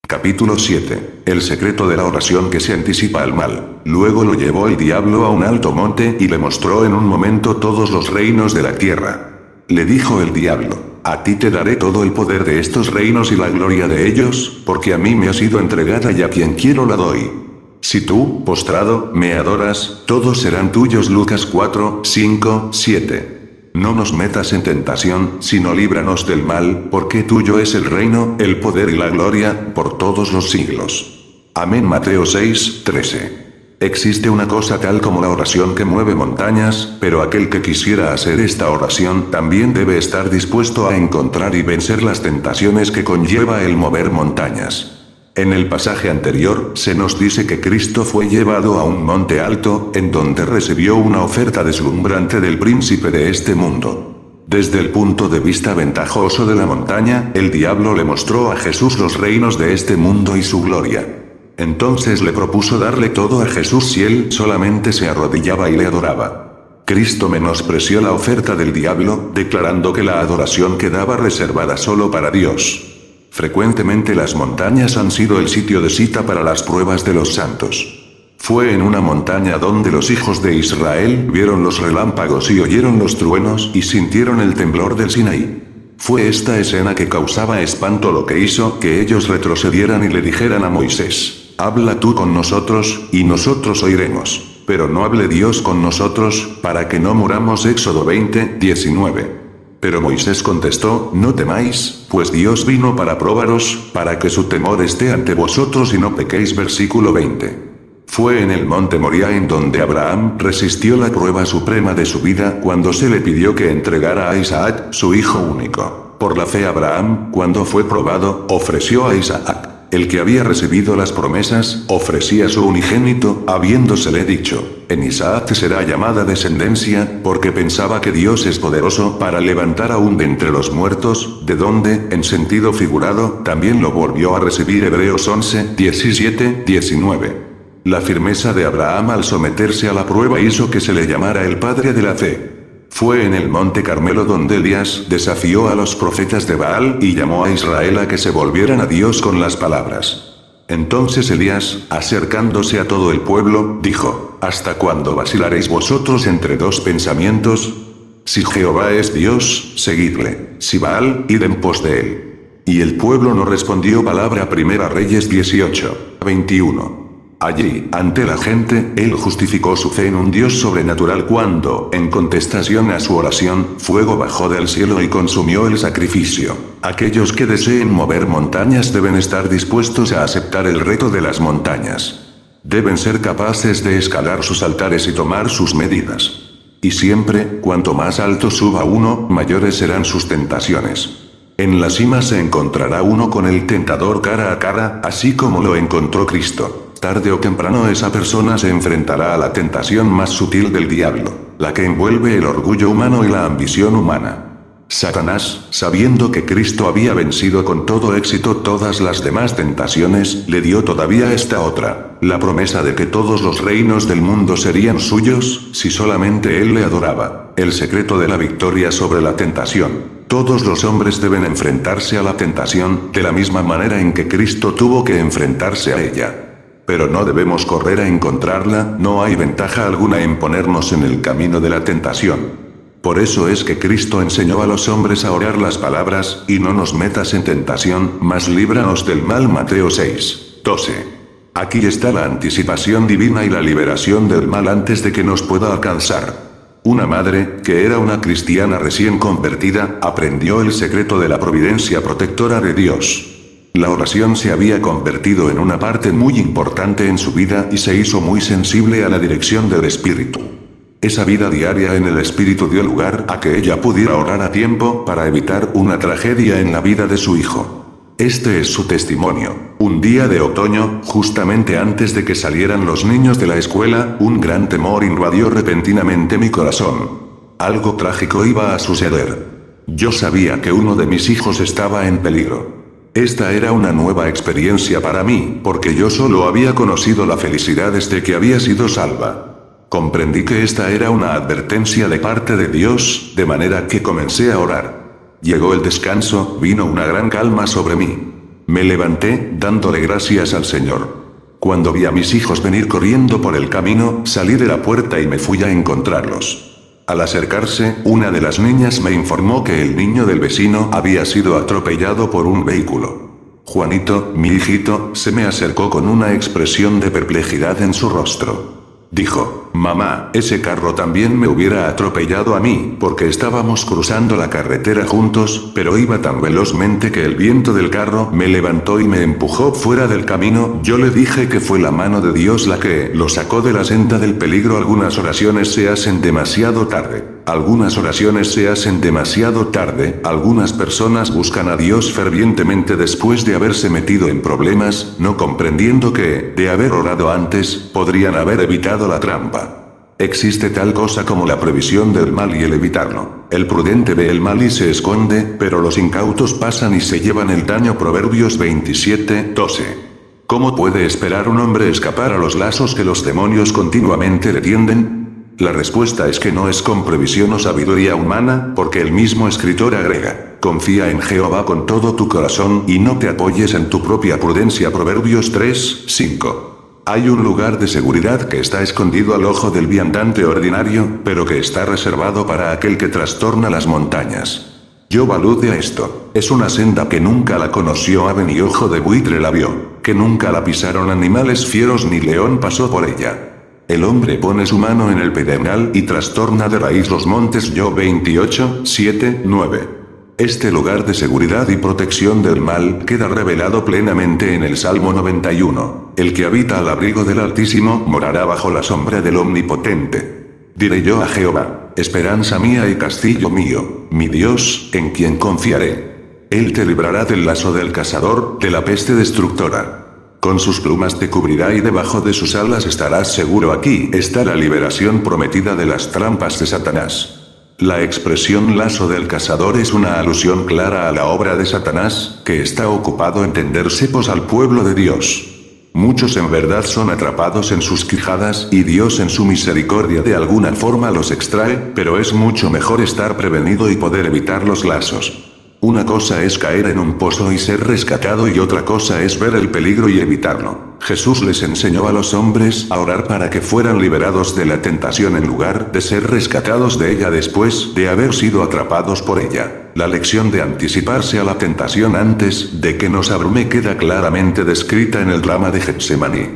Capítulo 7. El secreto de la oración que se anticipa al mal. Luego lo llevó el diablo a un alto monte y le mostró en un momento todos los reinos de la tierra. Le dijo el diablo, a ti te daré todo el poder de estos reinos y la gloria de ellos, porque a mí me ha sido entregada y a quien quiero la doy. Si tú, postrado, me adoras, todos serán tuyos. Lucas 4, 5, 7. No nos metas en tentación, sino líbranos del mal, porque tuyo es el reino, el poder y la gloria, por todos los siglos. Amén Mateo 6, 13. Existe una cosa tal como la oración que mueve montañas, pero aquel que quisiera hacer esta oración también debe estar dispuesto a encontrar y vencer las tentaciones que conlleva el mover montañas. En el pasaje anterior, se nos dice que Cristo fue llevado a un monte alto, en donde recibió una oferta deslumbrante del príncipe de este mundo. Desde el punto de vista ventajoso de la montaña, el diablo le mostró a Jesús los reinos de este mundo y su gloria. Entonces le propuso darle todo a Jesús si él solamente se arrodillaba y le adoraba. Cristo menospreció la oferta del diablo, declarando que la adoración quedaba reservada solo para Dios. Frecuentemente las montañas han sido el sitio de cita para las pruebas de los santos. Fue en una montaña donde los hijos de Israel vieron los relámpagos y oyeron los truenos y sintieron el temblor del Sinaí. Fue esta escena que causaba espanto lo que hizo que ellos retrocedieran y le dijeran a Moisés, Habla tú con nosotros, y nosotros oiremos. Pero no hable Dios con nosotros, para que no muramos. Éxodo 20, 19. Pero Moisés contestó, No temáis, pues Dios vino para probaros, para que su temor esté ante vosotros y no pequéis. Versículo 20. Fue en el monte Moria en donde Abraham resistió la prueba suprema de su vida cuando se le pidió que entregara a Isaac, su hijo único. Por la fe Abraham, cuando fue probado, ofreció a Isaac. El que había recibido las promesas, ofrecía su unigénito, habiéndosele dicho, en Isaac será llamada descendencia, porque pensaba que Dios es poderoso para levantar aún de entre los muertos, de donde, en sentido figurado, también lo volvió a recibir Hebreos 11, 17, 19. La firmeza de Abraham al someterse a la prueba hizo que se le llamara el padre de la fe. Fue en el monte Carmelo donde Elías desafió a los profetas de Baal y llamó a Israel a que se volvieran a Dios con las palabras. Entonces Elías, acercándose a todo el pueblo, dijo, ¿Hasta cuándo vacilaréis vosotros entre dos pensamientos? Si Jehová es Dios, seguidle, si Baal, id en pos de él. Y el pueblo no respondió palabra Primera Reyes 18, 21. Allí, ante la gente, él justificó su fe en un Dios sobrenatural cuando, en contestación a su oración, fuego bajó del cielo y consumió el sacrificio. Aquellos que deseen mover montañas deben estar dispuestos a aceptar el reto de las montañas. Deben ser capaces de escalar sus altares y tomar sus medidas. Y siempre, cuanto más alto suba uno, mayores serán sus tentaciones. En la cima se encontrará uno con el tentador cara a cara, así como lo encontró Cristo. Tarde o temprano esa persona se enfrentará a la tentación más sutil del diablo, la que envuelve el orgullo humano y la ambición humana. Satanás, sabiendo que Cristo había vencido con todo éxito todas las demás tentaciones, le dio todavía esta otra, la promesa de que todos los reinos del mundo serían suyos, si solamente Él le adoraba, el secreto de la victoria sobre la tentación. Todos los hombres deben enfrentarse a la tentación, de la misma manera en que Cristo tuvo que enfrentarse a ella. Pero no debemos correr a encontrarla, no hay ventaja alguna en ponernos en el camino de la tentación. Por eso es que Cristo enseñó a los hombres a orar las palabras, y no nos metas en tentación, mas líbranos del mal Mateo 6, 12. Aquí está la anticipación divina y la liberación del mal antes de que nos pueda alcanzar. Una madre, que era una cristiana recién convertida, aprendió el secreto de la providencia protectora de Dios. La oración se había convertido en una parte muy importante en su vida y se hizo muy sensible a la dirección del Espíritu. Esa vida diaria en el Espíritu dio lugar a que ella pudiera orar a tiempo para evitar una tragedia en la vida de su hijo. Este es su testimonio. Un día de otoño, justamente antes de que salieran los niños de la escuela, un gran temor invadió repentinamente mi corazón. Algo trágico iba a suceder. Yo sabía que uno de mis hijos estaba en peligro. Esta era una nueva experiencia para mí, porque yo solo había conocido la felicidad desde que había sido salva. Comprendí que esta era una advertencia de parte de Dios, de manera que comencé a orar. Llegó el descanso, vino una gran calma sobre mí. Me levanté, dándole gracias al Señor. Cuando vi a mis hijos venir corriendo por el camino, salí de la puerta y me fui a encontrarlos. Al acercarse, una de las niñas me informó que el niño del vecino había sido atropellado por un vehículo. Juanito, mi hijito, se me acercó con una expresión de perplejidad en su rostro. Dijo, mamá, ese carro también me hubiera atropellado a mí, porque estábamos cruzando la carretera juntos, pero iba tan velozmente que el viento del carro me levantó y me empujó fuera del camino, yo le dije que fue la mano de Dios la que lo sacó de la senda del peligro. Algunas oraciones se hacen demasiado tarde. Algunas oraciones se hacen demasiado tarde, algunas personas buscan a Dios fervientemente después de haberse metido en problemas, no comprendiendo que, de haber orado antes, podrían haber evitado la trampa. Existe tal cosa como la previsión del mal y el evitarlo. El prudente ve el mal y se esconde, pero los incautos pasan y se llevan el daño. Proverbios 27, 12. ¿Cómo puede esperar un hombre escapar a los lazos que los demonios continuamente le tienden? La respuesta es que no es con previsión o sabiduría humana, porque el mismo escritor agrega, confía en Jehová con todo tu corazón y no te apoyes en tu propia prudencia. Proverbios 3, 5. Hay un lugar de seguridad que está escondido al ojo del viandante ordinario, pero que está reservado para aquel que trastorna las montañas. Yo balude a esto. Es una senda que nunca la conoció ave ni ojo de buitre la vio, que nunca la pisaron animales fieros ni león pasó por ella. El hombre pone su mano en el pedernal y trastorna de raíz los montes. Yo 28, 7, 9. Este lugar de seguridad y protección del mal queda revelado plenamente en el Salmo 91. El que habita al abrigo del Altísimo morará bajo la sombra del Omnipotente. Diré yo a Jehová, esperanza mía y castillo mío, mi Dios, en quien confiaré. Él te librará del lazo del cazador, de la peste destructora. Con sus plumas te cubrirá y debajo de sus alas estarás seguro. Aquí está la liberación prometida de las trampas de Satanás. La expresión lazo del cazador es una alusión clara a la obra de Satanás, que está ocupado en tender cepos al pueblo de Dios. Muchos en verdad son atrapados en sus quijadas y Dios en su misericordia de alguna forma los extrae, pero es mucho mejor estar prevenido y poder evitar los lazos. Una cosa es caer en un pozo y ser rescatado y otra cosa es ver el peligro y evitarlo. Jesús les enseñó a los hombres a orar para que fueran liberados de la tentación en lugar de ser rescatados de ella después de haber sido atrapados por ella. La lección de anticiparse a la tentación antes de que nos abrume queda claramente descrita en el drama de Getsemaní.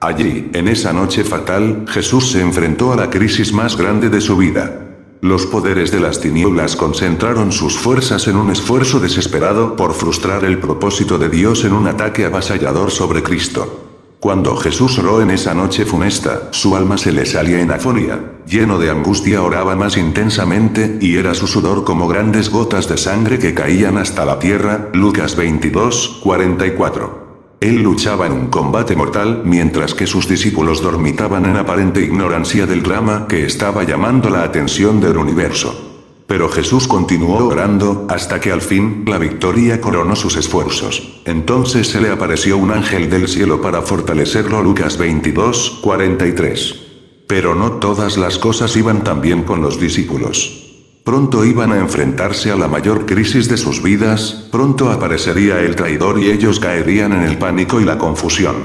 Allí, en esa noche fatal, Jesús se enfrentó a la crisis más grande de su vida. Los poderes de las tinieblas concentraron sus fuerzas en un esfuerzo desesperado por frustrar el propósito de Dios en un ataque avasallador sobre Cristo. Cuando Jesús oró en esa noche funesta, su alma se le salía en afonía. Lleno de angustia oraba más intensamente, y era su sudor como grandes gotas de sangre que caían hasta la tierra. Lucas 22, 44. Él luchaba en un combate mortal mientras que sus discípulos dormitaban en aparente ignorancia del drama que estaba llamando la atención del universo. Pero Jesús continuó orando, hasta que al fin, la victoria coronó sus esfuerzos. Entonces se le apareció un ángel del cielo para fortalecerlo. Lucas 22, 43. Pero no todas las cosas iban tan bien con los discípulos. Pronto iban a enfrentarse a la mayor crisis de sus vidas, pronto aparecería el traidor y ellos caerían en el pánico y la confusión.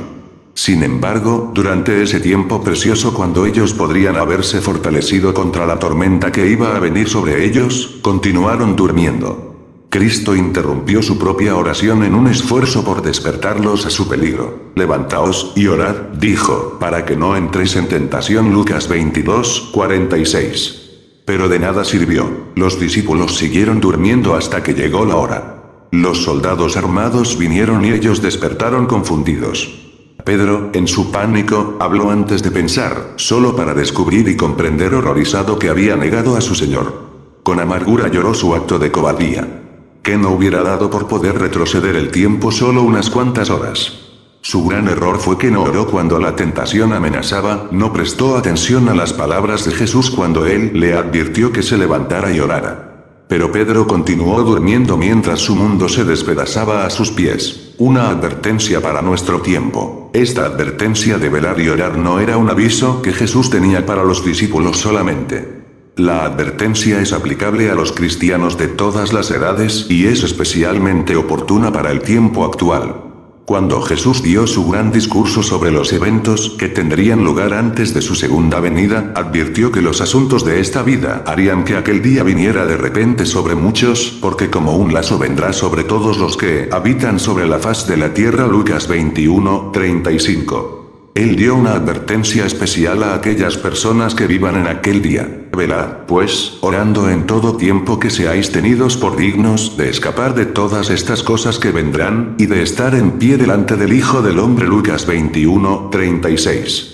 Sin embargo, durante ese tiempo precioso cuando ellos podrían haberse fortalecido contra la tormenta que iba a venir sobre ellos, continuaron durmiendo. Cristo interrumpió su propia oración en un esfuerzo por despertarlos a su peligro. Levantaos y orad, dijo, para que no entréis en tentación. Lucas 22, 46. Pero de nada sirvió. Los discípulos siguieron durmiendo hasta que llegó la hora. Los soldados armados vinieron y ellos despertaron confundidos. Pedro, en su pánico, habló antes de pensar, solo para descubrir y comprender horrorizado que había negado a su Señor. Con amargura lloró su acto de cobardía. Que no hubiera dado por poder retroceder el tiempo solo unas cuantas horas. Su gran error fue que no oró cuando la tentación amenazaba, no prestó atención a las palabras de Jesús cuando él le advirtió que se levantara y orara. Pero Pedro continuó durmiendo mientras su mundo se despedazaba a sus pies. Una advertencia para nuestro tiempo. Esta advertencia de velar y orar no era un aviso que Jesús tenía para los discípulos solamente. La advertencia es aplicable a los cristianos de todas las edades y es especialmente oportuna para el tiempo actual. Cuando Jesús dio su gran discurso sobre los eventos que tendrían lugar antes de su segunda venida, advirtió que los asuntos de esta vida harían que aquel día viniera de repente sobre muchos, porque como un lazo vendrá sobre todos los que habitan sobre la faz de la tierra Lucas 21, 35. Él dio una advertencia especial a aquellas personas que vivan en aquel día. Velad, pues, orando en todo tiempo que seáis tenidos por dignos de escapar de todas estas cosas que vendrán, y de estar en pie delante del Hijo del Hombre Lucas 21, 36.